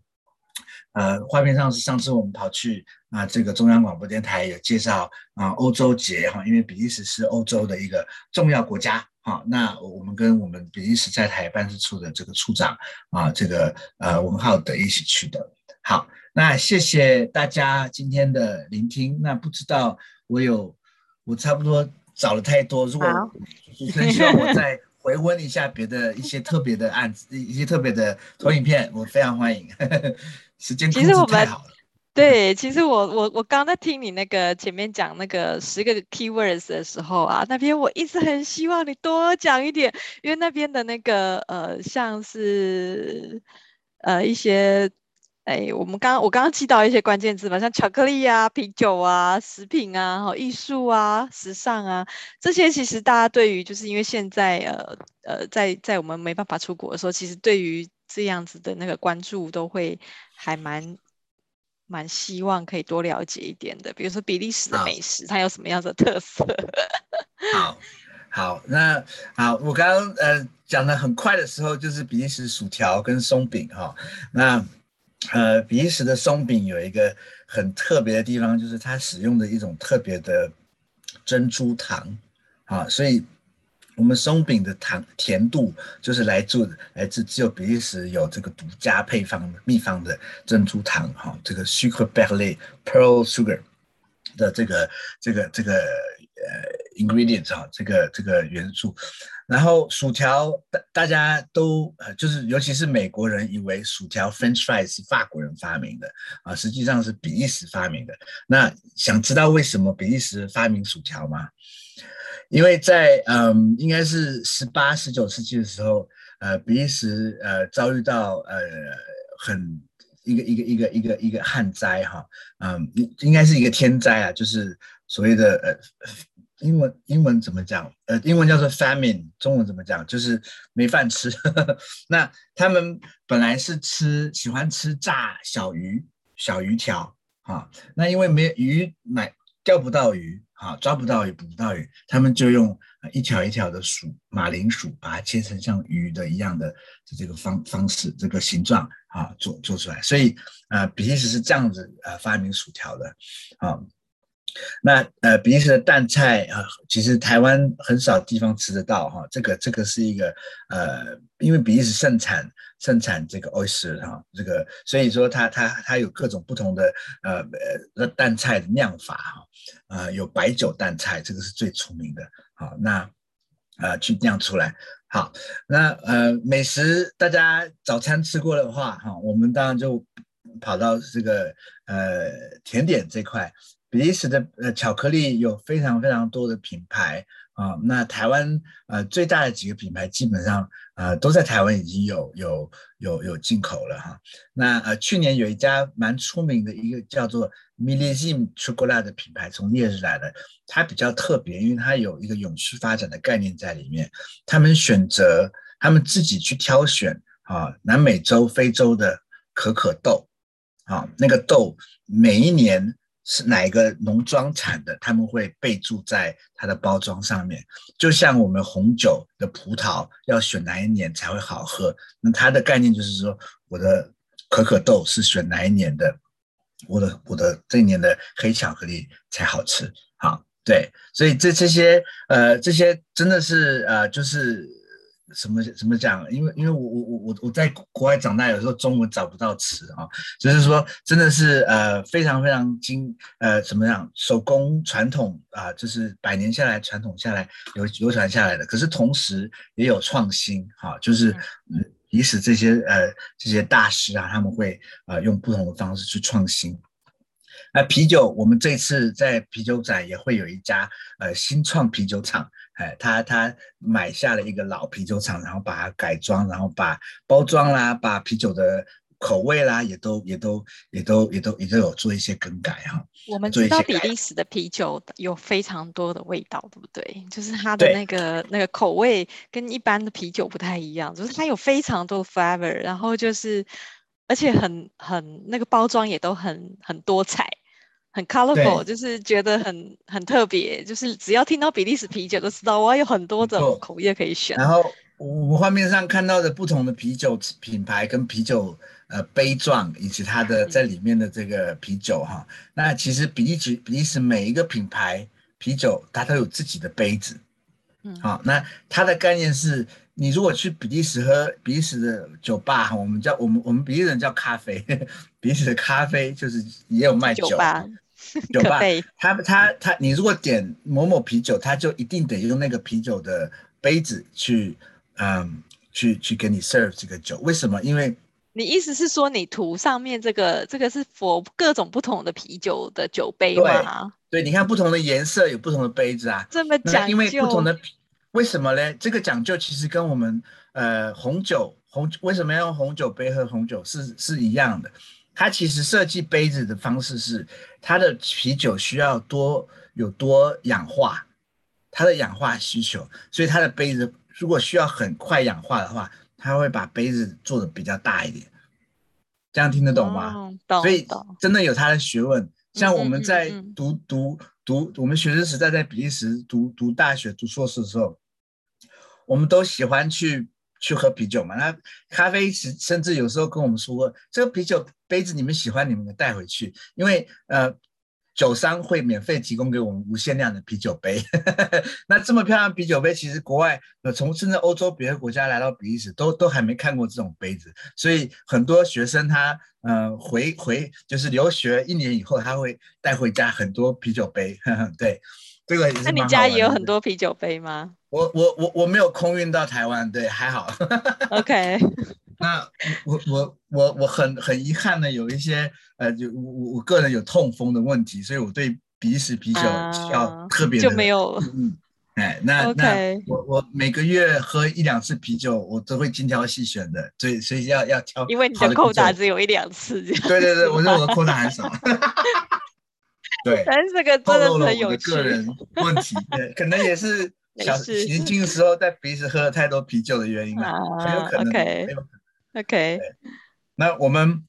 呃，画面上是上次我们跑去啊，这个中央广播电台有介绍啊，欧洲节哈，因为比利时是欧洲的一个重要国家哈。那我们跟我们比利时在台办事处的这个处长啊，这个呃文浩德一起去的。好，那谢谢大家今天的聆听。那不知道我有我差不多找了太多，如果主持人希望我再回温一下别的一些特别的案子，一些特别的投影片，我非常欢迎。时间其实我们 对，其实我我我刚在听你那个前面讲那个十个 keywords 的时候啊，那边我一直很希望你多讲一点，因为那边的那个呃，像是呃一些。哎，我们刚我刚刚记到一些关键字嘛，像巧克力啊、啤酒啊、食品啊、艺术啊、时尚啊，这些其实大家对于就是因为现在呃呃，在在我们没办法出国的时候，其实对于这样子的那个关注都会还蛮蛮希望可以多了解一点的。比如说比利时的美食，它有什么样的特色？好，好，那好，我刚刚呃讲的很快的时候，就是比利时薯条跟松饼哈、哦，那。呃，比利时的松饼有一个很特别的地方，就是它使用的一种特别的珍珠糖啊，所以我们松饼的糖甜度就是来自来自只有比利时有这个独家配方秘方的珍珠糖哈，这个 sucre perlé pearl sugar 的这个这个这个呃 ingredients 啊，这个这个元素。然后薯条，大大家都呃，就是尤其是美国人以为薯条 French fries 是法国人发明的啊，实际上是比利时发明的。那想知道为什么比利时发明薯条吗？因为在嗯，应该是十八、十九世纪的时候，呃，比利时呃遭遇到呃很一个一个一个一个一个旱灾哈，嗯，应应该是一个天灾啊，就是所谓的呃。英文英文怎么讲？呃，英文叫做 famine，中文怎么讲？就是没饭吃。那他们本来是吃喜欢吃炸小鱼、小鱼条啊。那因为没鱼买钓不到鱼啊，抓不到鱼，捕不到鱼，他们就用一条一条的薯马铃薯，把它切成像鱼的一样的这个方方式，这个形状啊，做做出来。所以呃，比利时是这样子呃发明薯条的啊。那呃，比利时的淡菜啊，其实台湾很少地方吃得到哈。这个这个是一个呃，因为比利时盛产盛产这个 oyster 哈，这个所以说它它它有各种不同的呃呃淡菜的酿法哈，呃有白酒淡菜，这个是最出名的。好，那呃去酿出来。好，那呃美食大家早餐吃过的话哈，我们当然就跑到这个呃甜点这块。比利时的呃巧克力有非常非常多的品牌啊，那台湾呃最大的几个品牌基本上呃都在台湾已经有有有有进口了哈。那呃去年有一家蛮出名的一个叫做 Millésime Chocolat 的品牌从烈日来的，它比较特别，因为它有一个永续发展的概念在里面。他们选择他们自己去挑选啊南美洲、非洲的可可豆啊，那个豆每一年。是哪一个农庄产的？他们会备注在它的包装上面，就像我们红酒的葡萄要选哪一年才会好喝。那它的概念就是说，我的可可豆是选哪一年的，我的我的这一年的黑巧克力才好吃。好，对，所以这这些呃这些真的是呃就是。什么怎么讲？因为因为我我我我我在国外长大，有时候中文找不到词啊，就是说真的是呃非常非常精呃怎么样手工传统啊、呃，就是百年下来传统下来流流传下来的，可是同时也有创新哈、啊，就是嗯，即使这些呃这些大师啊，他们会呃用不同的方式去创新。那啤酒，我们这次在啤酒展也会有一家呃新创啤酒厂。哎，他他买下了一个老啤酒厂，然后把它改装，然后把包装啦，把啤酒的口味啦，也都也都也都也都也都有做一些更改哈。我们知道比利时的啤酒有非常多的味道，对不对？就是它的那个那个口味跟一般的啤酒不太一样，就是它有非常多的 flavor，然后就是而且很很那个包装也都很很多彩。很 colorful，就是觉得很很特别，就是只要听到比利时啤酒，都知道哇，有很多种口味可以选。然后我们画面上看到的不同的啤酒品牌跟啤酒呃杯状，以及它的在里面的这个啤酒哈、嗯，那其实比利时比利时每一个品牌啤酒它都有自己的杯子，嗯，好，那它的概念是。你如果去比利时喝比利时的酒吧，我们叫我们我们比利时人叫咖啡，比利时的咖啡就是也有卖酒，酒吧，酒吧，他他他，你如果点某某啤酒，他就一定得用那个啤酒的杯子去，嗯，去去给你 serve 这个酒。为什么？因为你意思是说，你图上面这个这个是 for 各种不同的啤酒的酒杯吗？对，对，你看不同的颜色有不同的杯子啊，这么讲究，因为不同的。为什么呢？这个讲究其实跟我们呃红酒红为什么要用红酒杯喝红酒是是一样的，它其实设计杯子的方式是，它的啤酒需要多有多氧化，它的氧化需求，所以它的杯子如果需要很快氧化的话，它会把杯子做的比较大一点。这样听得懂吗？哦、懂。所以真的有它的学问。像我们在读读读，我们学生时代在比利时读读大学读硕士的时候，我们都喜欢去去喝啤酒嘛。那咖啡甚甚至有时候跟我们说过，这个啤酒杯子你们喜欢，你们带回去，因为呃。酒商会免费提供给我们无限量的啤酒杯，那这么漂亮的啤酒杯，其实国外呃从甚至欧洲别的国家来到比利时都都还没看过这种杯子，所以很多学生他呃回回就是留学一年以后，他会带回家很多啤酒杯，对，这个也是。那你家也有很多啤酒杯吗？我我我我没有空运到台湾，对，还好。OK。那我我我我很很遗憾的有一些呃，就我我我个人有痛风的问题，所以我对鼻屎啤酒要特别的、uh, 就没有嗯，哎，那那我我每个月喝一两次啤酒，我都会精挑细选的，所以所以要要挑，因为你的扣打只有一两次，对对对，我觉得我的 扣打很少，对，但是这个真的很有趣，个人问题，对，可能也是小年。轻的时候在鼻子喝了太多啤酒的原因啊，uh, 很有可能，很有可能。OK，那我们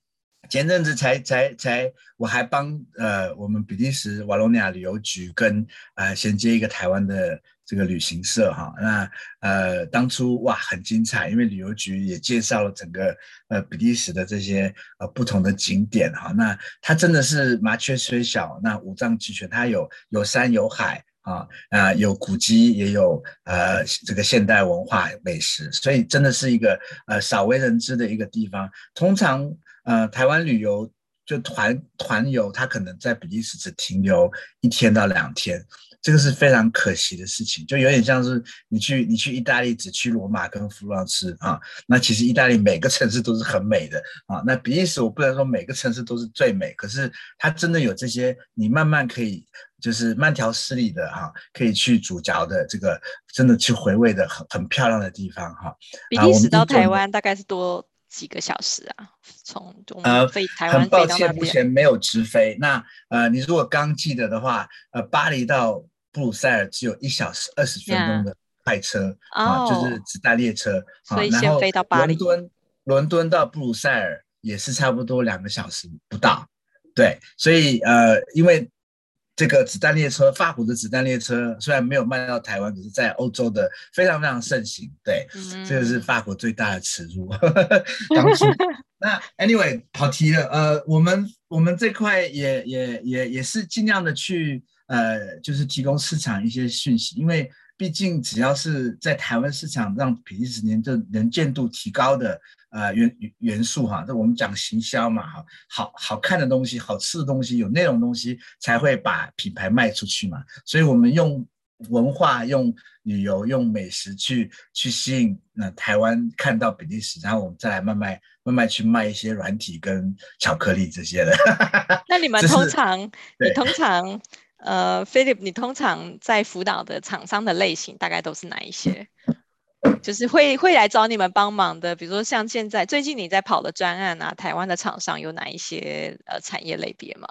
前阵子才才才，我还帮呃我们比利时瓦罗尼亚旅游局跟呃衔接一个台湾的这个旅行社哈，那呃当初哇很精彩，因为旅游局也介绍了整个呃比利时的这些呃不同的景点哈，那它真的是麻雀虽小，那五脏俱全，它有有山有海。啊啊、有古迹，也有呃这个现代文化美食，所以真的是一个呃少为人知的一个地方。通常呃台湾旅游就团团游，它可能在比利时只停留一天到两天，这个是非常可惜的事情。就有点像是你去你去意大利只去罗马跟佛罗伦斯啊，那其实意大利每个城市都是很美的啊。那比利时我不能说每个城市都是最美，可是它真的有这些，你慢慢可以。就是慢条斯理的哈，可以去主嚼的这个真的去回味的很很漂亮的地方哈。比利时到台湾大概是多几个小时啊？从呃飞台湾飞到那边。很抱歉，目前没有直飞。那呃，你如果刚记得的话，呃，巴黎到布鲁塞尔只有一小时二十分钟的快车啊，就是子弹列车。所以先飞到巴黎。伦敦，伦敦到布鲁塞尔也是差不多两个小时不到。对，所以呃，因为。这个子弹列车，法国的子弹列车虽然没有卖到台湾，可是在欧洲的非常非常盛行。对，嗯、这个是法国最大的耻辱。当初，那 anyway 跑题了。呃，我们我们这块也也也也是尽量的去呃，就是提供市场一些讯息，因为。毕竟，只要是在台湾市场让比利时年这能见度提高的呃元元素哈，这我们讲行销嘛哈，好好看的东西、好吃的东西、有内容的东西才会把品牌卖出去嘛。所以我们用文化、用旅游、用美食去去吸引那台湾看到比利时，然后我们再来慢慢慢慢去卖一些软体跟巧克力这些的。那你们通常，你通常。呃，Philip，你通常在辅导的厂商的类型大概都是哪一些？就是会会来找你们帮忙的，比如说像现在最近你在跑的专案啊，台湾的厂商有哪一些呃产业类别吗？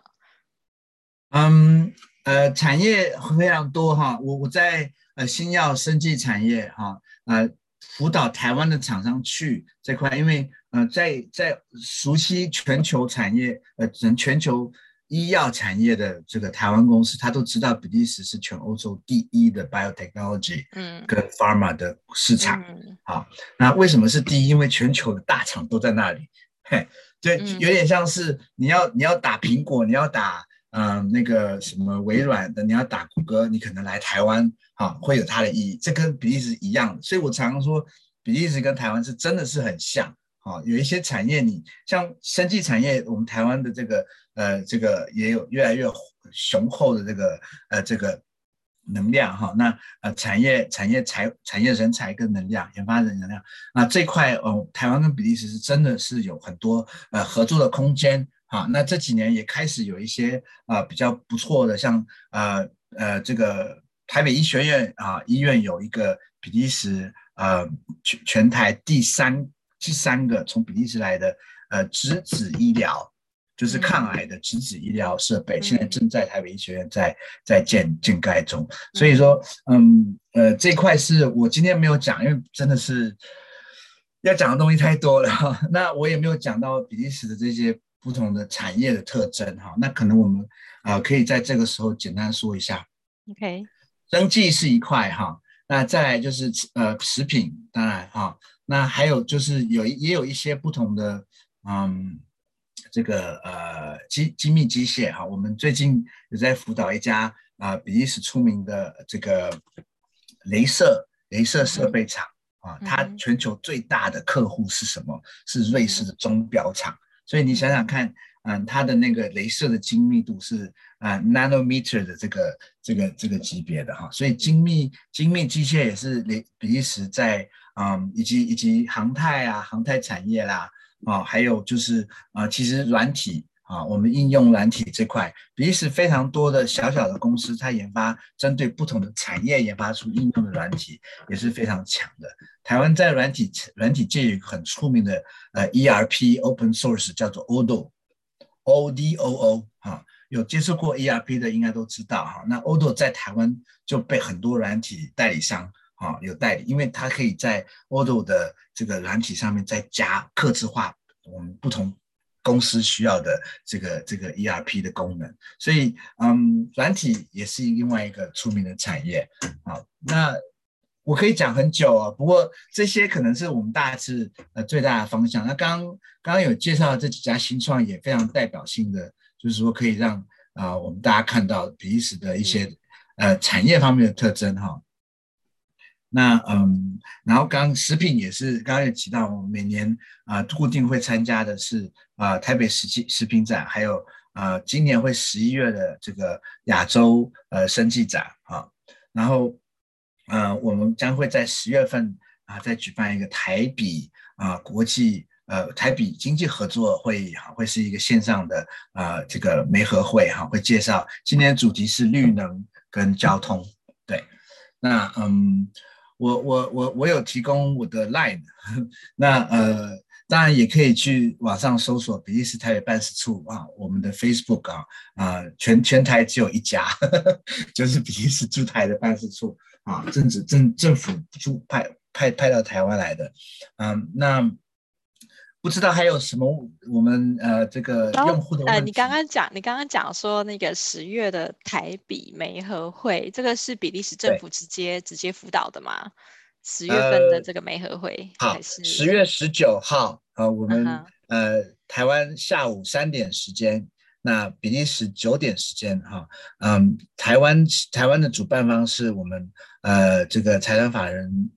嗯，呃，产业非常多哈，我我在呃新药生技产业哈，呃辅导台湾的厂商去这块，因为呃在在熟悉全球产业呃整全球。医药产业的这个台湾公司，他都知道比利时是全欧洲第一的 biotechnology，嗯，跟 pharma 的市场。嗯、好，那为什么是第一？因为全球的大厂都在那里，嘿，就有点像是你要你要打苹果，你要打嗯、呃、那个什么微软的，你要打谷歌，你可能来台湾，啊，会有它的意义。这跟比利时一样，所以我常常说，比利时跟台湾是真的是很像。好，有一些产业你像生技产业，我们台湾的这个。呃，这个也有越来越雄厚的这个呃这个能量哈，那呃产业产业才产业人才跟能量研发的能量，那这块哦，台湾跟比利时是真的是有很多呃合作的空间哈，那这几年也开始有一些啊、呃、比较不错的，像呃呃这个台北医学院啊、医院有一个比利时呃全全台第三第三个从比利时来的呃质子医疗。就是抗癌的质子医疗设备，现在正在台北医学院在在建建盖中。所以说，嗯呃，这块是我今天没有讲，因为真的是要讲的东西太多了。那我也没有讲到比利时的这些不同的产业的特征哈。那可能我们啊、呃、可以在这个时候简单说一下。OK，生技是一块哈，那再来就是呃食品，当然哈，那还有就是有也有一些不同的嗯。这个呃机精密机械哈，我们最近有在辅导一家啊、呃、比利时出名的这个镭射镭射设备厂啊，它全球最大的客户是什么？是瑞士的钟表厂。所以你想想看，嗯，它的那个镭射的精密度是啊、呃、nanometer 的这个这个这个级别的哈，所以精密精密机械也是比比利时在嗯以及以及航太啊航太产业啦。啊，还有就是啊，其实软体啊，我们应用软体这块，比利时非常多的小小的公司，它研发针对不同的产业研发出应用的软体，也是非常强的。台湾在软体软体界有一个很出名的呃 ERP open source 叫做 Odoo，O D O O 哈，有接触过 ERP 的应该都知道哈。那 Odo 在台湾就被很多软体代理商。啊，有代理，因为它可以在 Odoo 的这个软体上面再加客制化我们不同公司需要的这个这个 ERP 的功能，所以嗯，软体也是另外一个出名的产业。好，那我可以讲很久啊，不过这些可能是我们大致呃最大的方向。那刚刚刚有介绍这几家新创也非常代表性的，就是说可以让啊、呃、我们大家看到比利时的一些、嗯、呃产业方面的特征哈。那嗯，然后刚食品也是刚刚有提到，我们每年啊、固定会参加的是啊、台北食品食品展，还有啊、今年会十一月的这个亚洲呃生技展啊，然后呃我们将会在十月份啊、再举办一个台比啊、国际呃台比经济合作会议哈，会是一个线上的啊、这个媒合会哈，会介绍今年主题是绿能跟交通，对，那嗯。我我我我有提供我的 line，那呃当然也可以去网上搜索比利时台北办事处啊，我们的 Facebook 啊啊全全台只有一家，呵呵就是比利时驻台的办事处啊，政治政政府驻派派派到台湾来的，嗯那。不知道还有什么我们呃这个用户的？呃，你刚刚讲，你刚刚讲说那个十月的台比媒合会，这个是比利时政府直接直接辅导的吗？十月份的这个媒合会，呃、还是十月十九号？呃，我们、uh -huh. 呃台湾下午三点时间，那比利时九点时间哈，嗯、呃，台湾台湾的主办方是我们呃这个财团法人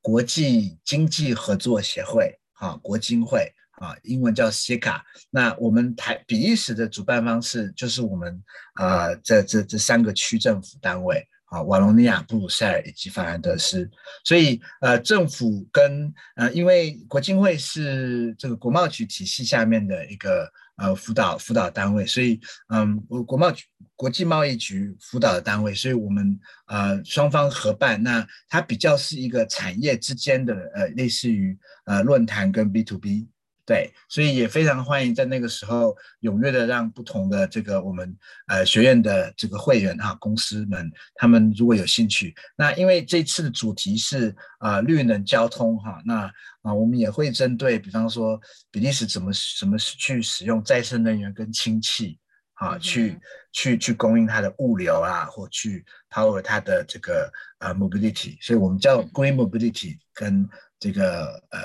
国际经济合作协会。啊，国金会啊，英文叫 cica。那我们台比利时的主办方是，就是我们啊，这这这三个区政府单位啊，瓦隆尼亚、布鲁塞尔以及法兰德斯。所以呃，政府跟呃，因为国金会是这个国贸局体系下面的一个呃辅导辅导单位，所以嗯，国国贸局。国际贸易局辅导的单位，所以我们呃双方合办，那它比较是一个产业之间的呃类似于呃论坛跟 B to B，对，所以也非常欢迎在那个时候踊跃的让不同的这个我们呃学院的这个会员哈公司们，他们如果有兴趣，那因为这次的主题是啊、呃、绿能交通哈，那啊、呃、我们也会针对比方说比利时怎么怎么去使用再生能源跟氢气。啊，去。去去供应它的物流啊，或去 power 它的这个呃 mobility，所以我们叫 green mobility 跟这个呃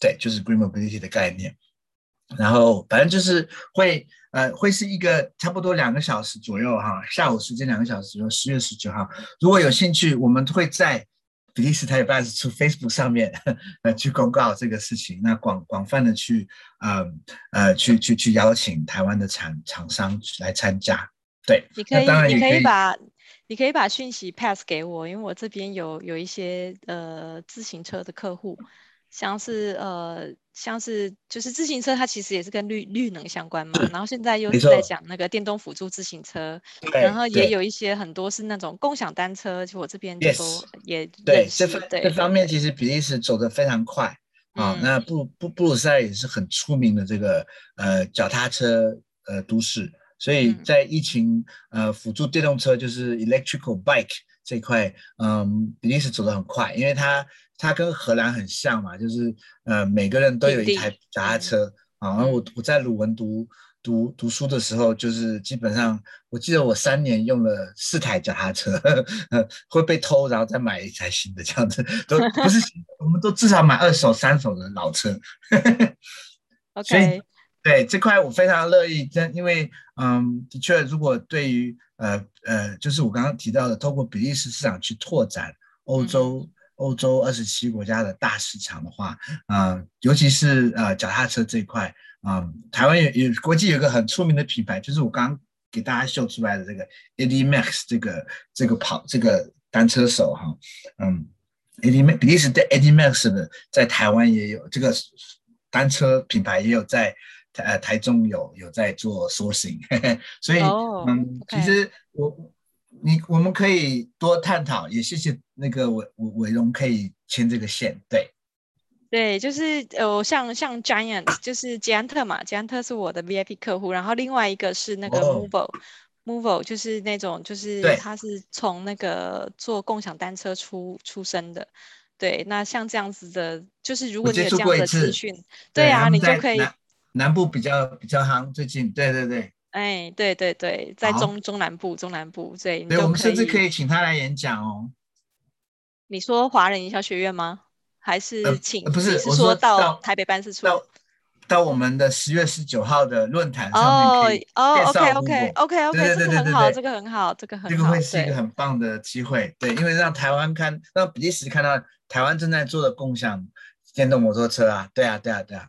对，就是 green mobility 的概念。然后反正就是会呃会是一个差不多两个小时左右哈，下午时间两个小时左右，十月十九号，如果有兴趣，我们会在。比利时台北办事处 Facebook 上面 呃去公告这个事情，那广广泛的去呃呃去去去邀请台湾的厂厂商来参加。对，你可以，当然你可以把你可以把讯息 pass 给我，因为我这边有有一些呃自行车的客户。像是呃，像是就是自行车，它其实也是跟绿绿能相关嘛。然后现在又是在讲那个电动辅助自行车，然后也有一些很多是那种共享单车，就我这边就说也对这方这方面其实比利时走得非常快啊。那布布布鲁塞尔也是很出名的这个呃脚踏车呃都市，所以在疫情呃辅助电动车就是 electrical bike 这块，嗯，比利时走得很快，因为它它跟荷兰很像嘛，就是呃每个人都有一台脚踏车啊。然后我我在鲁文读读读书的时候，就是基本上我记得我三年用了四台脚踏车，呵 呵会被偷，然后再买一台新的，这样子 都不是我们都至少买二手、三手的老车。呵 呵 OK，对这块我非常乐意，但因为嗯，的确，如果对于呃呃，就是我刚刚提到的，透过比利时市场去拓展欧洲、嗯、欧洲二十七国家的大市场的话，啊、呃，尤其是呃脚踏车这一块，啊、呃，台湾有有国际有一个很出名的品牌，就是我刚刚给大家秀出来的这个 Merckx 这个这个跑这个单车手哈，嗯 Merckx 比利时的 Merckx 的在台湾也有这个。单车品牌也有在台呃台中有有在做 sourcing，所以、oh, 嗯.其实我你我们可以多探讨，也谢谢那个伟伟荣可以牵这个线，对，对，就是呃像像 Giant 就是捷安特嘛，捷安特是我的 VIP 客户，然后另外一个是那个 Movable，Movable、oh. 就是那种就是他是从那个做共享单车出出生的。对，那像这样子的，就是如果你有这样的资讯，对啊，你就可以南，部比较比较夯，最近，对对对，哎，对对对，在中中南部中南部，对，对，我们甚至可以请他来演讲哦。你说华人营销学院吗？还是请？呃、不是，是说到台北办事处。到我们的十月十九号的论坛上面可以哦，OK OK OK OK，这个很好，这个很好，这个很好，这个会是一个很棒的机会，对，因为让台湾看，让比利时看到台湾正在做的共享电动摩托车啊，对啊，对啊，对啊，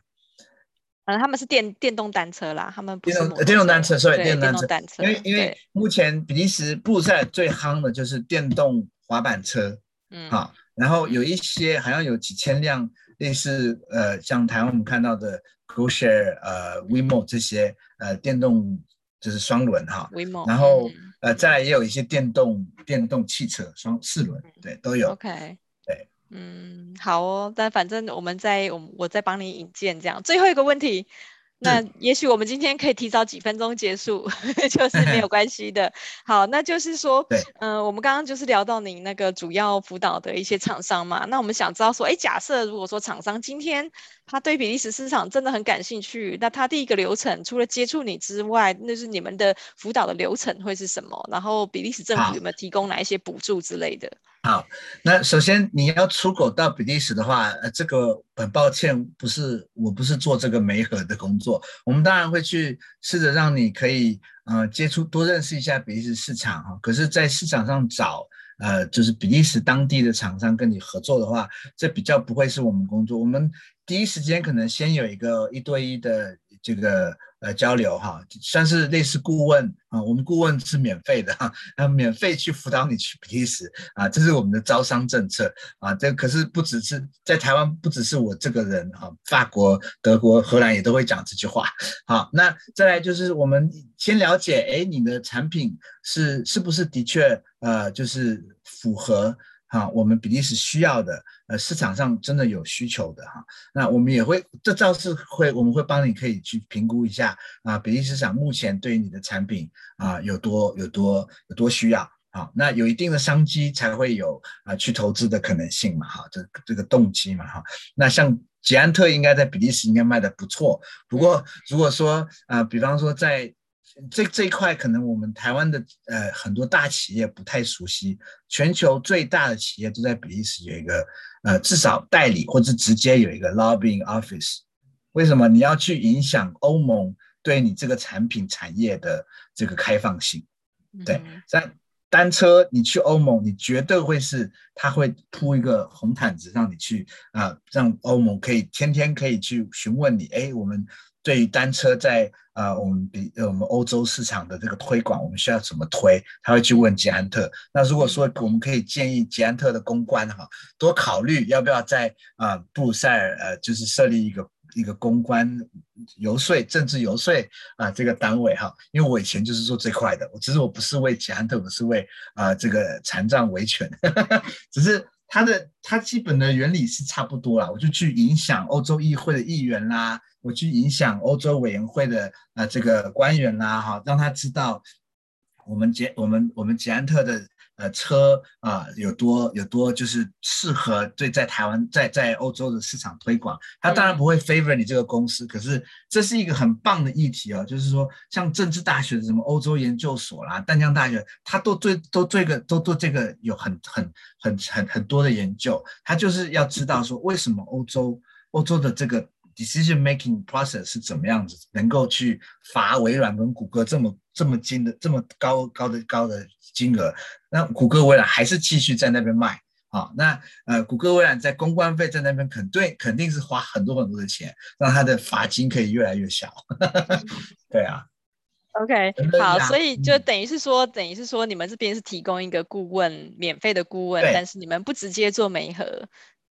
嗯，他们是电电动单车啦，他们不是电动电动单车，所以电动单车，因为因为目前比利时布鲁塞尔最夯的就是电动滑板车，嗯，好，然后有一些好像有几千辆类似呃，像台湾我们看到的。GoShare 呃，WeMo 这些呃电动就是双轮哈，WeMo，然后、嗯、呃再来也有一些电动电动汽车双四轮，对，都有。OK，对，嗯，好哦，但反正我们在我我再帮你引荐这样。最后一个问题。那也许我们今天可以提早几分钟结束，就是没有关系的。好，那就是说，嗯、呃，我们刚刚就是聊到你那个主要辅导的一些厂商嘛。那我们想知道说，哎，假设如果说厂商今天他对比利时市场真的很感兴趣，那他第一个流程除了接触你之外，那是你们的辅导的流程会是什么？然后比利时政府有没有提供哪一些补助之类的？好，那首先你要出口到比利时的话，呃，这个很抱歉，不是，我不是做这个媒合的工作。我们当然会去试着让你可以，呃，接触多认识一下比利时市场哈。可是，在市场上找，呃，就是比利时当地的厂商跟你合作的话，这比较不会是我们工作。我们第一时间可能先有一个一对一的这个。呃，交流哈，算是类似顾问啊。我们顾问是免费的哈，那免费去辅导你去比利时啊，这是我们的招商政策啊。这可是不只是在台湾，不只是我这个人哈，法国、德国、荷兰也都会讲这句话。好，那再来就是我们先了解，哎，你的产品是是不是的确呃，就是符合。啊，我们比利时需要的，呃，市场上真的有需求的哈，那我们也会，这倒是会，我们会帮你可以去评估一下啊，比利时市场目前对于你的产品啊有多有多有多需要，好，那有一定的商机才会有啊去投资的可能性嘛，哈，这这个动机嘛，哈，那像捷安特应该在比利时应该卖的不错，不过如果说啊，比方说在这这一块可能我们台湾的呃很多大企业不太熟悉，全球最大的企业都在比利时有一个呃至少代理或者直接有一个 lobbying office。为什么你要去影响欧盟对你这个产品产业的这个开放性？对，在单车你去欧盟，你绝对会是他会铺一个红毯子让你去啊、呃，让欧盟可以天天可以去询问你，哎，我们。对于单车在呃我们比我们欧洲市场的这个推广，我们需要怎么推？他会去问捷安特。那如果说我们可以建议捷安特的公关哈，多考虑要不要在啊布鲁塞尔呃就是设立一个一个公关游说、政治游说啊这个单位哈。因为我以前就是做这块的，我只是我不是为捷安特，我是为啊这个残障维权，只是。它的它基本的原理是差不多啦。我就去影响欧洲议会的议员啦，我去影响欧洲委员会的呃这个官员啦，哈，让他知道我们捷我们我们捷安特的。呃，车啊、呃，有多有多就是适合对在台湾在在欧洲的市场推广，他当然不会 favor 你这个公司，可是这是一个很棒的议题哦，就是说像政治大学的什么欧洲研究所啦，淡江大学，他都对都这个都对这个有很很很很很多的研究，他就是要知道说为什么欧洲欧洲的这个 decision making process 是怎么样子，能够去罚微软跟谷歌这么这么精的这么高高的高的金额。那谷歌、微软还是继续在那边卖啊？那呃，谷歌、微软在公关费在那边肯对肯定是花很多很多的钱，让他的罚金可以越来越小。对啊。OK，好，所以就等于是说，嗯、等于是说，你们这边是提供一个顾问，免费的顾问，但是你们不直接做媒合。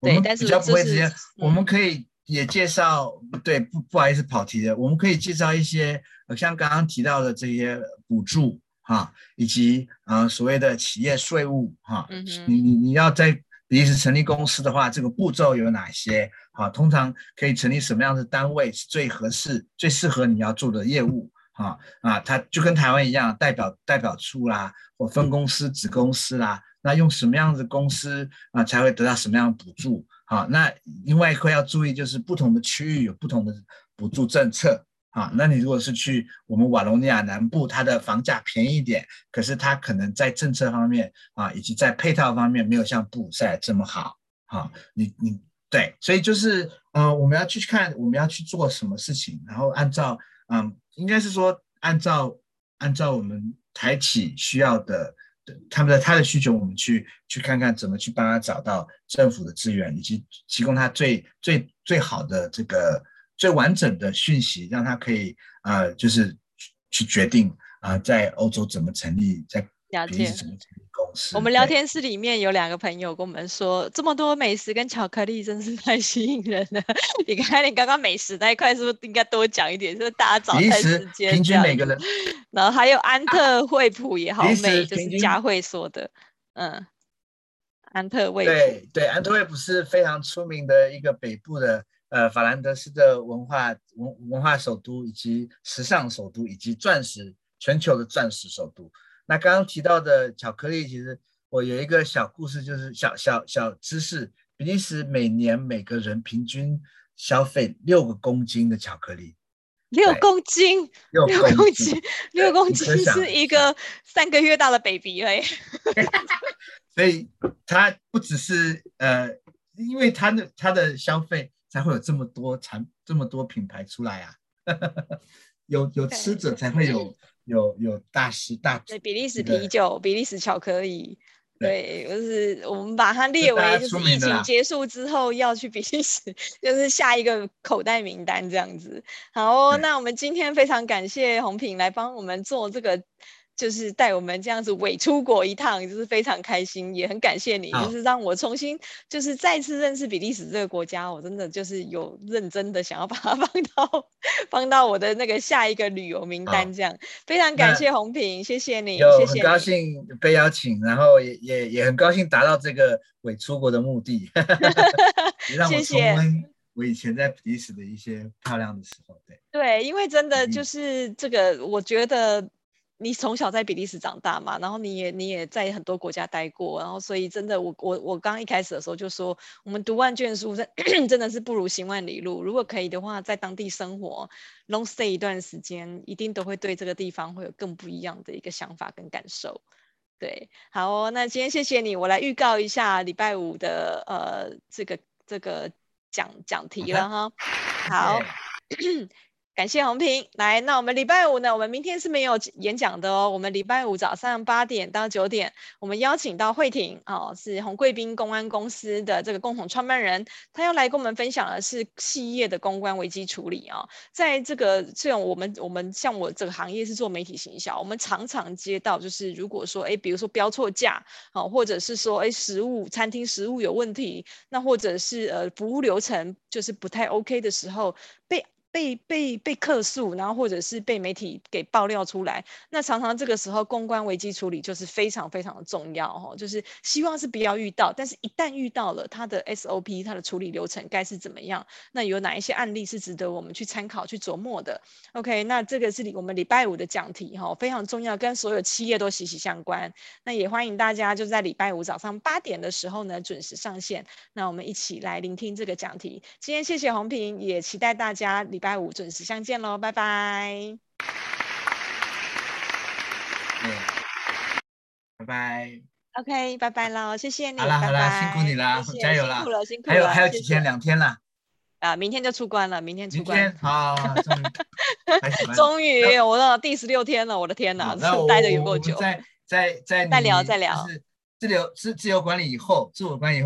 对，但是比较不会直接。嗯、我们可以也介绍，对，不不好意思跑题了，我们可以介绍一些，像刚刚提到的这些补助。啊，以及啊、呃、所谓的企业税务哈，嗯、你你你要在比利时成立公司的话，这个步骤有哪些？啊，通常可以成立什么样的单位是最合适、最适合你要做的业务？啊啊，它就跟台湾一样，代表代表处啦，或分公司、子公司啦，那用什么样的公司啊才会得到什么样的补助？啊，那另外一块要注意就是不同的区域有不同的补助政策。啊，那你如果是去我们瓦隆尼亚南部，它的房价便宜一点，可是它可能在政策方面啊，以及在配套方面没有像布鲁塞尔这么好。啊，你你对，所以就是、呃，我们要去看我们要去做什么事情，然后按照嗯，应该是说按照按照我们台企需要的，他们的他的需求，我们去去看看怎么去帮他找到政府的资源，以及提供他最最最好的这个。最完整的讯息，让他可以呃，就是去决定啊、呃，在欧洲怎么成立，在比利时怎么成立公司。我们聊天室里面有两个朋友跟我们说，对这么多美食跟巧克力真是太吸引人了。你看你刚刚美食那一块是不是应该多讲一点？就是大家早餐时间，平均每个人。然后还有安特惠普也好美，就是佳慧说的，嗯，安特卫普。对对，安特卫普是非常出名的一个北部的。呃，法兰德斯的文化文文化首都，以及时尚首都，以及钻石全球的钻石首都。那刚刚提到的巧克力，其实我有一个小故事，就是小小小知识：比利时每年每个人平均消费六个公斤的巧克力。六公斤，六公斤，六公斤是一个三个月大的 baby 哎。所以它不只是呃，因为它的它的消费。才会有这么多产这么多品牌出来啊！有有吃者才会有有有大师大对比利时啤酒、比利时巧克力，对，就是我们把它列为就是疫情结束之后要去比利时，就是下一个口袋名单这样子。好哦，那我们今天非常感谢红平来帮我们做这个。就是带我们这样子伪出国一趟，就是非常开心，也很感谢你，就是让我重新就是再次认识比利时这个国家，我真的就是有认真的想要把它 放到放到我的那个下一个旅游名单，这样。非常感谢红平，谢谢你，谢谢。很高兴被邀请，然后也也也很高兴达到这个伪出国的目的，也让我重温我以前在比利时的一些漂亮的时候，对。对，因为真的就是这个，我觉得。你从小在比利时长大嘛，然后你也你也在很多国家待过，然后所以真的我我我刚一开始的时候就说，我们读万卷书真 真的是不如行万里路。如果可以的话，在当地生活 long stay 一段时间，一定都会对这个地方会有更不一样的一个想法跟感受。对，好哦，那今天谢谢你，我来预告一下礼拜五的呃这个这个讲讲题了哈。好。感谢红平来，那我们礼拜五呢？我们明天是没有演讲的哦。我们礼拜五早上八点到九点，我们邀请到慧婷哦，是洪贵宾公关公司的这个共同创办人，他要来跟我们分享的是企业的公关危机处理、哦。在这个这种我们我们像我这个行业是做媒体行销，我们常常接到就是如果说哎，比如说标错价啊，或者是说哎食物餐厅食物有问题，那或者是呃服务流程就是不太 OK 的时候被。被被被客诉，然后或者是被媒体给爆料出来，那常常这个时候公关危机处理就是非常非常的重要哦，就是希望是不要遇到，但是一旦遇到了，它的 SOP 它的处理流程该是怎么样？那有哪一些案例是值得我们去参考去琢磨的？OK，那这个是我们礼拜五的讲题哈，非常重要，跟所有企业都息息相关。那也欢迎大家就在礼拜五早上八点的时候呢准时上线，那我们一起来聆听这个讲题。今天谢谢红萍，也期待大家礼拜五准时相见喽，拜拜。拜拜。OK，拜拜喽，谢谢你。好啦好啦，辛苦你了，加油了。辛苦了，辛苦了。还有还有几天，两天了。啊，明天就出关了，明天出关。明天好，终于，我到第十六天了，我的天哪，待的有够久。再再再再聊再聊。自由自自由管理以后，自我管理以后。